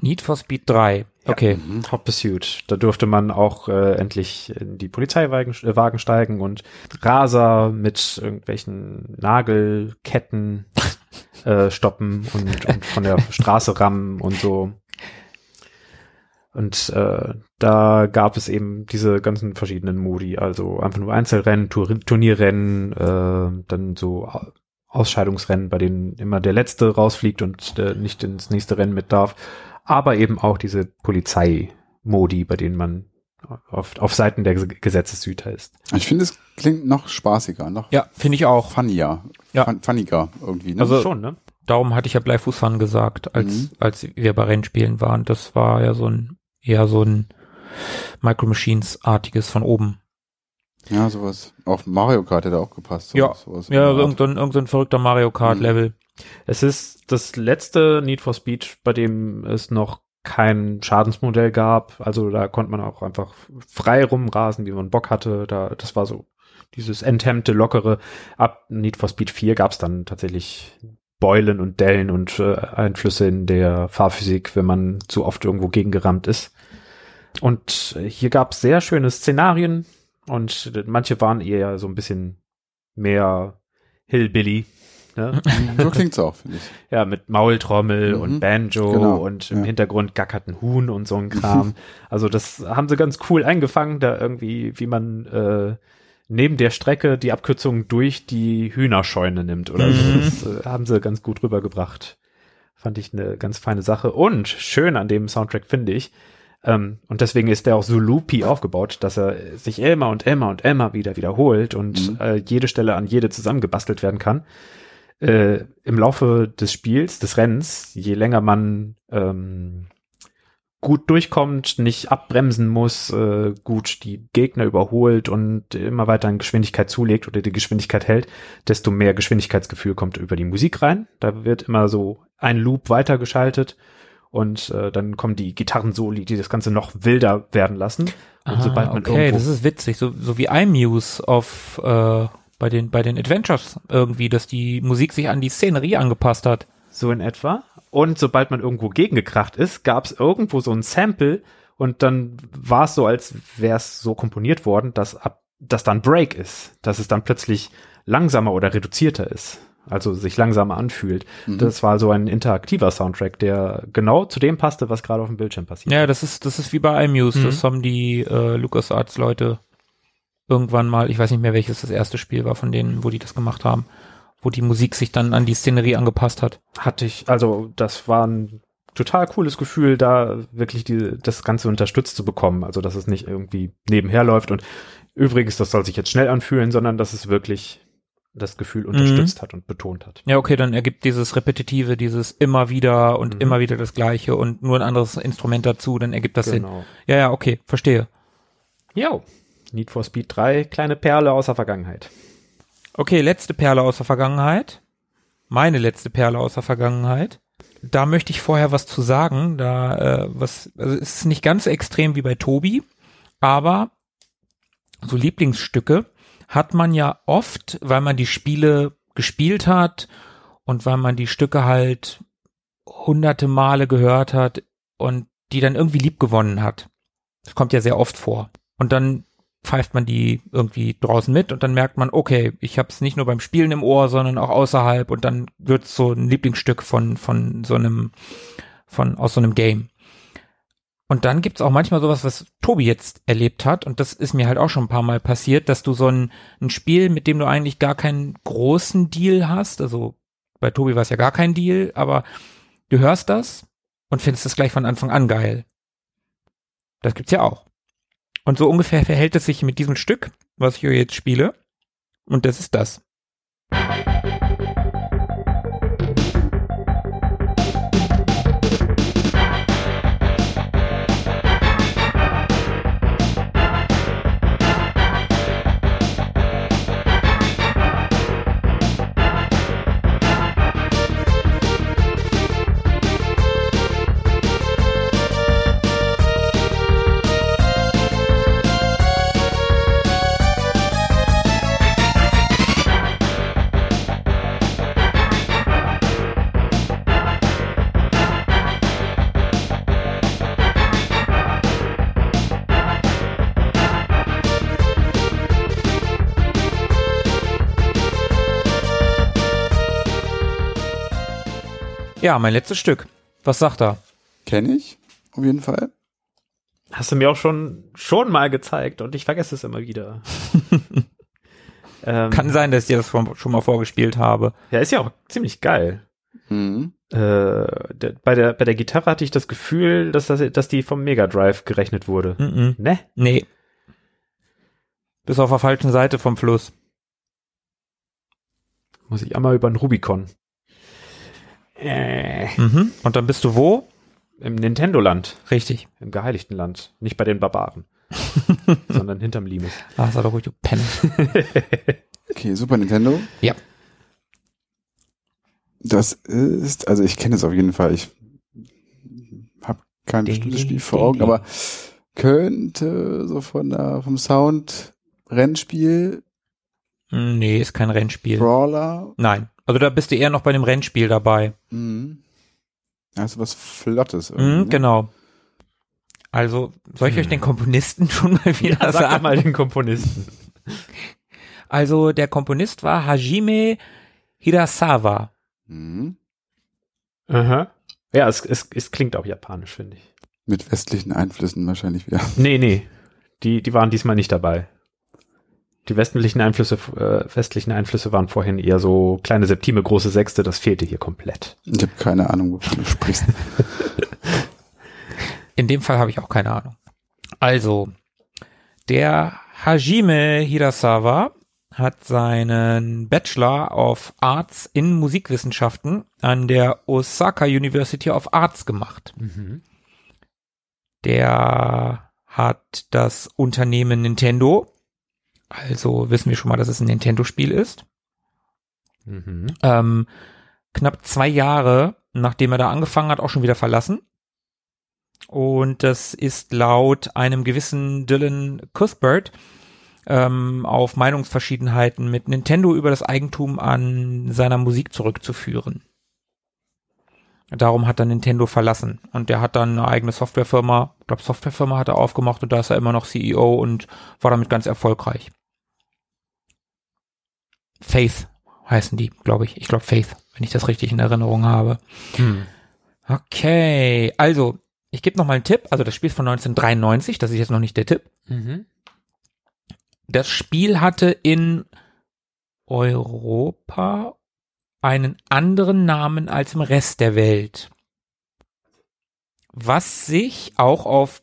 Need for Speed 3. Okay. Mhm. Hot Pursuit. Da durfte man auch äh, endlich in die Polizeiwagen äh, Wagen steigen und Raser mit irgendwelchen Nagelketten äh, stoppen und, und von der Straße rammen und so. Und äh, da gab es eben diese ganzen verschiedenen Modi, also einfach nur Einzelrennen, Tour Turnierrennen, äh, dann so Au- Ausscheidungsrennen, bei denen immer der Letzte rausfliegt und äh, nicht ins nächste Rennen mit darf aber eben auch diese Polizeimodi, bei denen man auf, auf Seiten der Ges- Gesetzeshüter ist. Ich finde, es klingt noch spaßiger, noch Ja, finde ich auch. funnier. Ja. Fun funniger irgendwie. Ne? Also- schon, ne? Darum hatte ich ja Bleifußfahren gesagt, als, Mhm. als wir bei Rennspielen waren. Das war ja so ein, eher so ein Micro Machines-artiges von oben. ja, sowas. Auf Mario Kart hätte auch gepasst. Ja. sowas, Ja, irgendein, irgendein verrückter Mario Kart-Level. Es ist das letzte Need for Speed, bei dem es noch kein Schadensmodell gab. Also da konnte man auch einfach frei rumrasen, wie man Bock hatte. Da, das war so dieses enthemmte, lockere. Ab Need for Speed 4 gab es dann tatsächlich Beulen und Dellen und äh, Einflüsse in der Fahrphysik, wenn man zu oft irgendwo gegengerammt ist. Und äh, hier gab es sehr schöne Szenarien und äh, manche waren eher so ein bisschen mehr Hillbilly. Ne? So klingt's auch, finde ich. Ja, mit Maultrommel Mhm. und Banjo Genau, und im ja. Hintergrund gackert ein Huhn und so ein Kram. also das haben sie ganz cool eingefangen, da irgendwie, wie man äh, neben der Strecke die Abkürzung durch die Hühnerscheune nimmt oder so. Mhm. Das äh, haben sie ganz gut rübergebracht. Fand ich eine ganz feine Sache. Und schön an dem Soundtrack finde ich, ähm, und deswegen ist der auch so loopy aufgebaut, dass er sich immer und immer und immer wieder wiederholt und Mhm. äh, jede Stelle an jede zusammengebastelt werden kann äh, im Laufe des Spiels, des Rennens, je länger man ähm, gut durchkommt, nicht abbremsen muss, äh, gut die Gegner überholt und immer weiter an Geschwindigkeit zulegt oder die Geschwindigkeit hält, desto mehr Geschwindigkeitsgefühl kommt über die Musik rein. Da wird immer so ein Loop weitergeschaltet und äh, dann kommen die Gitarrensoli, die das Ganze noch wilder werden lassen. Und Ah, sobald man okay, das ist witzig, so, so wie iMuse auf äh, bei den bei den Adventures irgendwie, dass die Musik sich an die Szenerie angepasst hat. So in etwa. Und sobald man irgendwo gegengekracht ist, gab es irgendwo so ein Sample und dann war es so, als wäre es so komponiert worden, dass ab, dass dann Break ist, dass es dann plötzlich langsamer oder reduzierter ist, also sich langsamer anfühlt. Mhm. Das war so ein interaktiver Soundtrack, der genau zu dem passte, was gerade auf dem Bildschirm passiert. Ja, das ist das ist wie bei iMuse, Mhm. das haben die äh, LucasArts Leute irgendwann mal, ich weiß nicht mehr welches das erste Spiel war von denen, wo die das gemacht haben, wo die Musik sich dann an die Szenerie angepasst hat. hatte ich, also das war ein total cooles Gefühl, da wirklich die, das Ganze unterstützt zu bekommen. Also dass es nicht irgendwie nebenher läuft und übrigens, das soll sich jetzt schnell anfühlen, sondern dass es wirklich das Gefühl unterstützt hat und betont hat. Ja, okay, dann ergibt dieses Repetitive, dieses immer wieder und Mhm. immer wieder das Gleiche und nur ein anderes Instrument dazu, dann ergibt das Sinn. Genau. Ja, ja, okay, verstehe. Jo. Need for Speed 3, kleine Perle aus der Vergangenheit. Okay, letzte Perle aus der Vergangenheit. Meine letzte Perle aus der Vergangenheit. Da möchte ich vorher was zu sagen. Da äh, was, also es ist nicht ganz so extrem wie bei Tobi, aber so Lieblingsstücke hat man ja oft, weil man die Spiele gespielt hat und weil man die Stücke halt hunderte Male gehört hat und die dann irgendwie lieb gewonnen hat. Das kommt ja sehr oft vor. Und dann pfeift man die irgendwie draußen mit und dann merkt man, okay, ich habe es nicht nur beim Spielen im Ohr, sondern auch außerhalb und dann wird so ein Lieblingsstück von von so einem von aus so einem Game. Und dann gibt's auch manchmal sowas, was Tobi jetzt erlebt hat und das ist mir halt auch schon ein paar Mal passiert, dass du so ein, ein Spiel, mit dem du eigentlich gar keinen großen Deal hast, also bei Tobi war es ja gar kein Deal, aber du hörst das und findest es gleich von Anfang an geil. Das gibt's ja auch. Und so ungefähr verhält es sich mit diesem Stück, was ich hier jetzt spiele. Und das ist das. Ja, mein letztes Stück. Was sagt er? Kenne ich, auf jeden Fall. Hast du mir auch schon, schon mal gezeigt und ich vergesse es immer wieder. ähm, Kann sein, dass ich dir das schon schon mal vorgespielt habe. ja, ist ja auch ziemlich geil. Mhm. Äh, der, bei, der, bei der Gitarre hatte ich das Gefühl, dass, das, dass die vom Mega Drive gerechnet wurde. Mhm. Ne? Nee. Bis auf der falschen Seite vom Fluss. Muss ich einmal über den Rubicon. Äh, Mhm. Und dann bist du wo? Im Nintendo-Land, Richtig. im geheiligten Land. Nicht bei den Barbaren, sondern hinterm Limes. Ah, sei doch ruhig, du Penner. Okay, Super Nintendo. Ja. Das ist, also ich kenne es auf jeden Fall. Ich habe kein Ding, bestimmtes Spiel vor Augen, ding. aber könnte so von der, vom Sound Rennspiel, Hm, Nee, ist kein Rennspiel. Brawler. Nein. Also da bist du eher noch bei dem Rennspiel dabei. Mhm. Also was Flottes. Mhm, irgendwie, ne? genau. Also, soll ich euch den Komponisten schon mal wieder Ja, sag sagen? mal den Komponisten. Also, der Komponist war Hajime Hirasawa. Mhm. Aha. Ja, es, es, es klingt auch japanisch, finde ich. Mit westlichen Einflüssen wahrscheinlich wieder. Nee, nee. Die, die waren diesmal nicht dabei. Die westlichen Einflüsse, äh, westlichen Einflüsse waren vorhin eher so kleine Septime, große Sechste, das fehlte hier komplett. Ich habe keine Ahnung, wovon du sprichst. In dem Fall habe ich auch keine Ahnung. Also, der Hajime Hirasawa hat seinen Bachelor of Arts in Musikwissenschaften an der Osaka University of Arts gemacht. Der hat das Unternehmen Nintendo, also wissen wir schon mal, dass es ein Nintendo-Spiel ist. Mhm. ähm, knapp zwei Jahre, nachdem er da angefangen hat, auch schon wieder verlassen. Und das ist laut einem gewissen Dylan Cuthbert ähm, auf Meinungsverschiedenheiten mit Nintendo über das Eigentum an seiner Musik zurückzuführen. Darum hat er Nintendo verlassen. Und der hat dann eine eigene Softwarefirma, ich glaube Softwarefirma hat er aufgemacht und da ist er immer noch CEO und war damit ganz erfolgreich. Faith heißen die, glaube ich. Ich glaube Faith, wenn ich das richtig in Erinnerung habe. Hm. Okay, also ich gebe noch mal einen Tipp. Also das Spiel ist von 1993, das ist jetzt noch nicht der Tipp. Mhm. Das Spiel hatte in Europa einen anderen Namen als im Rest der Welt. Was sich auch auf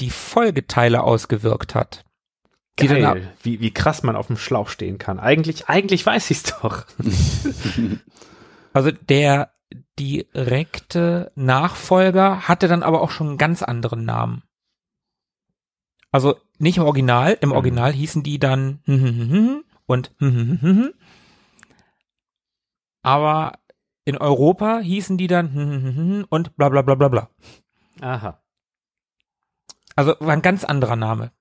die Folgeteile ausgewirkt hat. Dann ab- Geil, wie, wie krass man auf dem Schlauch stehen kann. Eigentlich, eigentlich weiß ich's doch. Also der direkte Nachfolger hatte dann aber auch schon einen ganz anderen Namen. Also nicht im Original, im Original hießen die dann und aber in Europa hießen die dann und bla bla bla bla bla. Aha. Also war ein ganz anderer Name.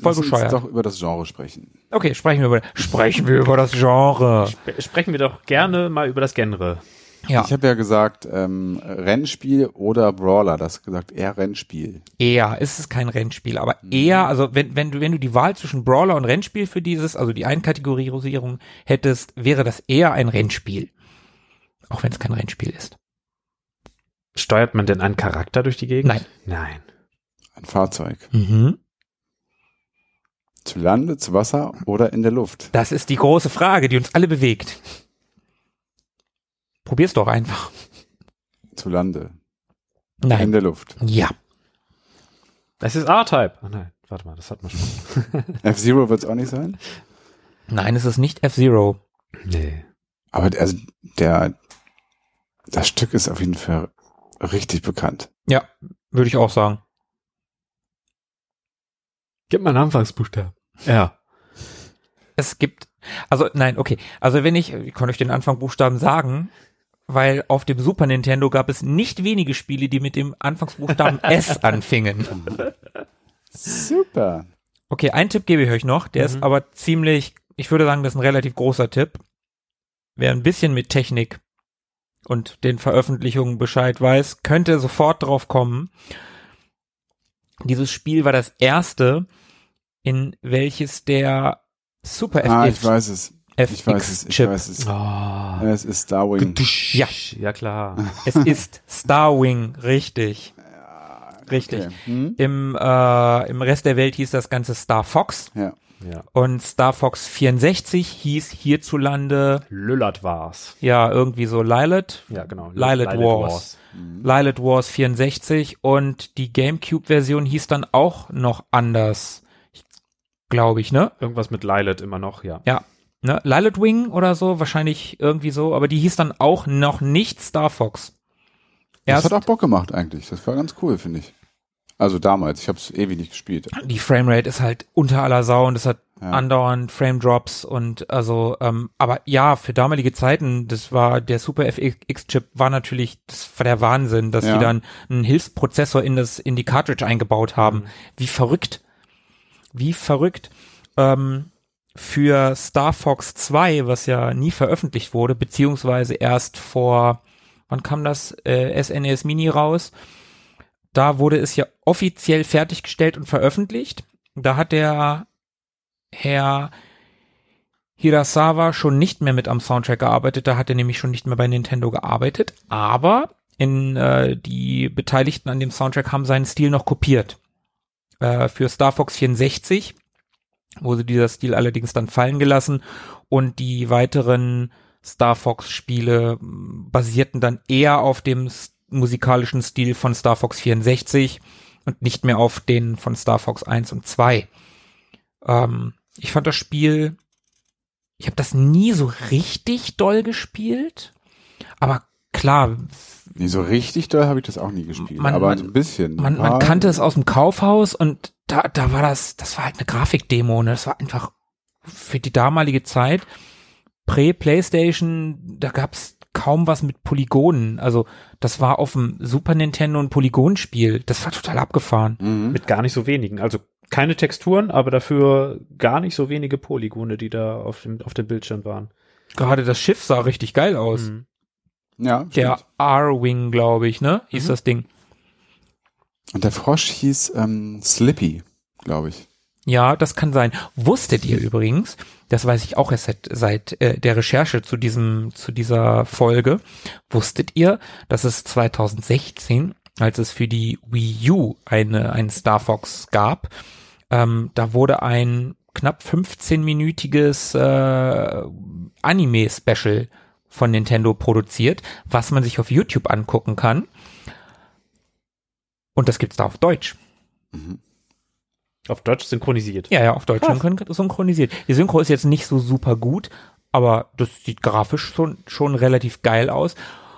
Voll Lass uns bescheuert. doch über das Genre sprechen. Okay, sprechen wir über sprechen wir über das Genre. Sp sprechen wir doch gerne mal über das Genre. Ja, Ich habe ja gesagt, ähm, Rennspiel oder Brawler. Das hast gesagt, eher Rennspiel. eher ist es kein Rennspiel, aber eher, also wenn, wenn du, wenn du die Wahl zwischen Brawler und Rennspiel für dieses, also die Einkategorisierung hättest, wäre das eher ein Rennspiel. Auch wenn es kein Rennspiel ist. Steuert man denn einen Charakter durch die Gegend? Nein. Nein. Ein Fahrzeug. Mhm. Zu Lande, zu Wasser oder in der Luft. Das ist die große Frage, die uns alle bewegt. Probier's doch einfach. Zu Lande. In Nein. der Luft. Ja. Das ist R-Type. Ah nein, warte mal, das hat man schon. F-Zero wird es auch nicht sein. Nein, es ist nicht F-Zero. Nee. Aber also der, das Stück ist auf jeden Fall richtig bekannt. Ja, würde ich auch sagen. Gib mal einen Anfangsbuchstaben. Ja. Es gibt, also nein, okay. Also wenn ich, ich kann euch den Anfangsbuchstaben sagen, weil auf dem Super Nintendo gab es nicht wenige Spiele, die mit dem Anfangsbuchstaben S anfingen. Super. Okay, einen Tipp gebe ich euch noch, der ist Mhm. aber ziemlich, ich würde sagen, das ist ein relativ großer Tipp. Wer ein bisschen mit Technik und den Veröffentlichungen Bescheid weiß, könnte sofort drauf kommen. Dieses Spiel war das erste, in welches der Super Ah, FF ich weiß es. Ich weiß es, ich weiß es. Oh, Es ist Starwing. Ja, ja klar. es ist Starwing, richtig. Richtig. Okay. Hm? Im, äh, Im Rest der Welt hieß das Ganze Star Fox Ja. Ja. und Star Fox 64 hieß hierzulande, Lüllert war's. ja, irgendwie so Lilat. Ja, genau. Lilat Wars. Lilat Wars 64 und die GameCube-Version hieß dann auch noch anders. Glaube ich, ne? Irgendwas mit Lilat immer noch, ja. Ja. Ne? Lilat Wing oder so, wahrscheinlich irgendwie so, aber die hieß dann auch noch nicht Star Fox. Das Erst hat auch Bock gemacht eigentlich. Das war ganz cool, finde ich. Also damals. Ich habe es ewig nicht gespielt. die Framerate ist halt unter aller Sau und es hat Ja. andauernd Frame Drops und also, ähm, aber ja, für damalige Zeiten, das war der Super FX-Chip war natürlich, das war der Wahnsinn, dass Ja. die dann einen Hilfsprozessor in das, in die Cartridge eingebaut haben. Wie verrückt. Wie verrückt. Ähm, für Star Fox 2, was ja nie veröffentlicht wurde, beziehungsweise erst vor, wann kam das äh, SNES Mini raus? Da wurde es ja offiziell fertiggestellt und veröffentlicht. Da hat der Herr Hirasawa schon nicht mehr mit am Soundtrack gearbeitet. Da hat er nämlich schon nicht mehr bei Nintendo gearbeitet. Aber in äh, die Beteiligten an dem Soundtrack haben seinen Stil noch kopiert. Äh, für Star Fox 64 wurde dieser Stil allerdings dann fallen gelassen und die weiteren Star Fox Spiele mh, basierten dann eher auf dem musikalischen Stil von Star Fox 64 und nicht mehr auf den von Star Fox 1 und 2. Ähm, ich fand das Spiel, ich habe das nie so richtig doll gespielt, aber klar, Nee, so richtig doll habe ich das auch nie gespielt. Man- aber man- ein bisschen. man, man kannte es aus dem Kaufhaus und da, da war das, das war halt eine Grafikdemo, ne? Das war einfach für die damalige Zeit, Prä-Playstation, da gab's kaum was mit Polygonen. Also das war auf dem Super Nintendo ein Polygonspiel. Das war total abgefahren. Mhm. Mit gar nicht so wenigen. Also keine Texturen, aber dafür gar nicht so wenige Polygone, die da auf dem, auf dem Bildschirm waren. Gerade das Schiff sah richtig geil aus. Mhm. Ja, Der. R-Wing, glaube ich, ne? Hieß Mhm. das Ding. Und der Frosch hieß ähm, Slippy, glaube ich. Ja, das kann sein. Wusstet ihr übrigens, das weiß ich auch erst seit, seit äh, der Recherche zu diesem, zu dieser Folge, wusstet ihr, dass es 2016, als es für die Wii U eine, ein Star Fox gab, ähm, da wurde ein knapp 15-minütiges äh, Anime-Special von Nintendo produziert, was man sich auf YouTube angucken kann. Und das gibt's da auf Deutsch. Auf Deutsch synchronisiert. Ja, ja, auf Deutsch Krass. synchron- synchronisiert. Die Synchro ist jetzt nicht so super gut, aber das sieht grafisch schon, schon relativ geil aus.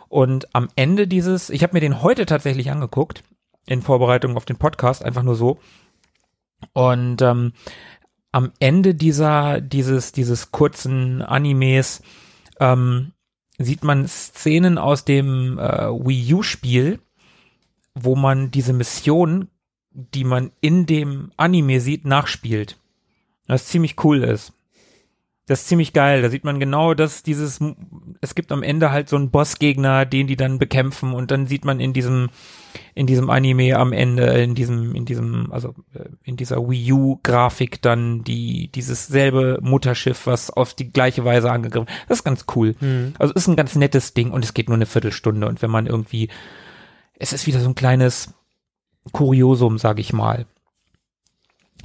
Und am Ende dieses, ich habe mir den heute tatsächlich angeguckt, in Vorbereitung auf den Podcast, einfach nur so. Und ähm, am Ende dieser, dieses, dieses kurzen Animes ähm, sieht man Szenen aus dem äh, Wii U-Spiel, wo man diese Mission, die man in dem Anime sieht, nachspielt. Was ziemlich cool ist. Das ist ziemlich geil. Da sieht man genau, dass dieses, es gibt am Ende halt so einen Bossgegner, den die dann bekämpfen und dann sieht man in diesem, in diesem Anime am Ende, in diesem, in diesem, also äh, in dieser Wii U Grafik dann die, dieses selbe Mutterschiff, was auf die gleiche Weise angegriffen. Das ist ganz cool. Also ist ein ganz nettes Ding und es geht nur eine Viertelstunde und wenn man irgendwie, es ist wieder so ein kleines Kuriosum, sag ich mal.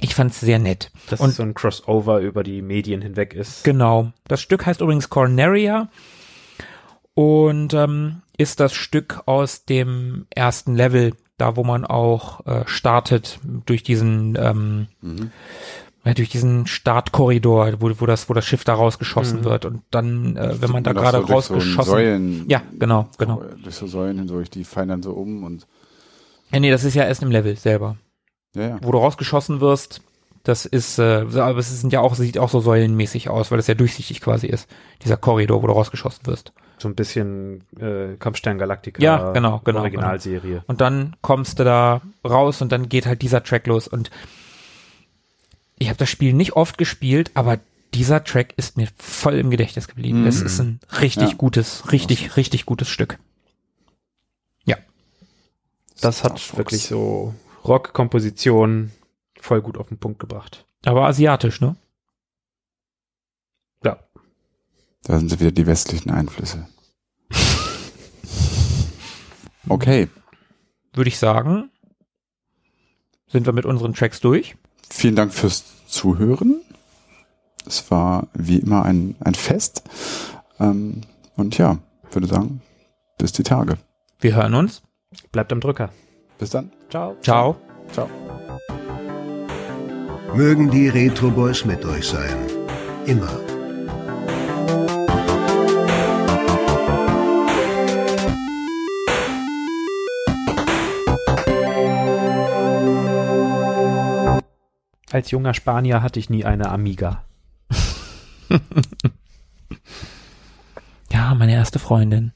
Ich fand's sehr nett. Dass Und- es so ein Crossover über die Medien hinweg ist. Genau. Das Stück heißt übrigens Corneria und ähm, ist das Stück aus dem ersten Level, da wo man auch äh, startet durch diesen ähm, Mhm. ja, durch diesen Startkorridor, wo, wo das wo das Schiff da rausgeschossen Mhm. wird und dann, äh, wenn man da gerade so durch so rausgeschossen, Säulen, ja genau, genau. Durch so Säulen hindurch, die fallen dann so um und Ja, nee, das ist ja erst im Level selber. Ja, ja. wo du rausgeschossen wirst, das ist, äh, aber es sind ja auch, sieht auch so säulenmäßig aus, weil das ja durchsichtig quasi ist. Dieser Korridor, wo du rausgeschossen wirst. So ein bisschen äh, Kampfstern Galactica. Ja, genau, genau, Originalserie. Und dann kommst du da raus und dann geht halt dieser Track los. Und ich habe das Spiel nicht oft gespielt, aber dieser Track ist mir voll im Gedächtnis geblieben. Mhm. Das ist ein richtig Ja. gutes, richtig, richtig gutes Stück. Das Star hat Fox. wirklich so Rock-Komposition voll gut auf den Punkt gebracht. Aber asiatisch, ne? Ja. Da sind sie wieder die westlichen Einflüsse. Okay. Würde ich sagen, sind wir mit unseren Tracks durch. Vielen Dank fürs Zuhören. Es war wie immer ein, ein Fest. Ähm, und ja, würde sagen, bis die Tage. Wir hören uns. Bleibt am Drücker. Bis dann. Ciao. Ciao. Ciao. Mögen die Retro Boys mit euch sein. Immer. Als junger Spanier hatte ich nie eine Amiga. Ja, meine erste Freundin.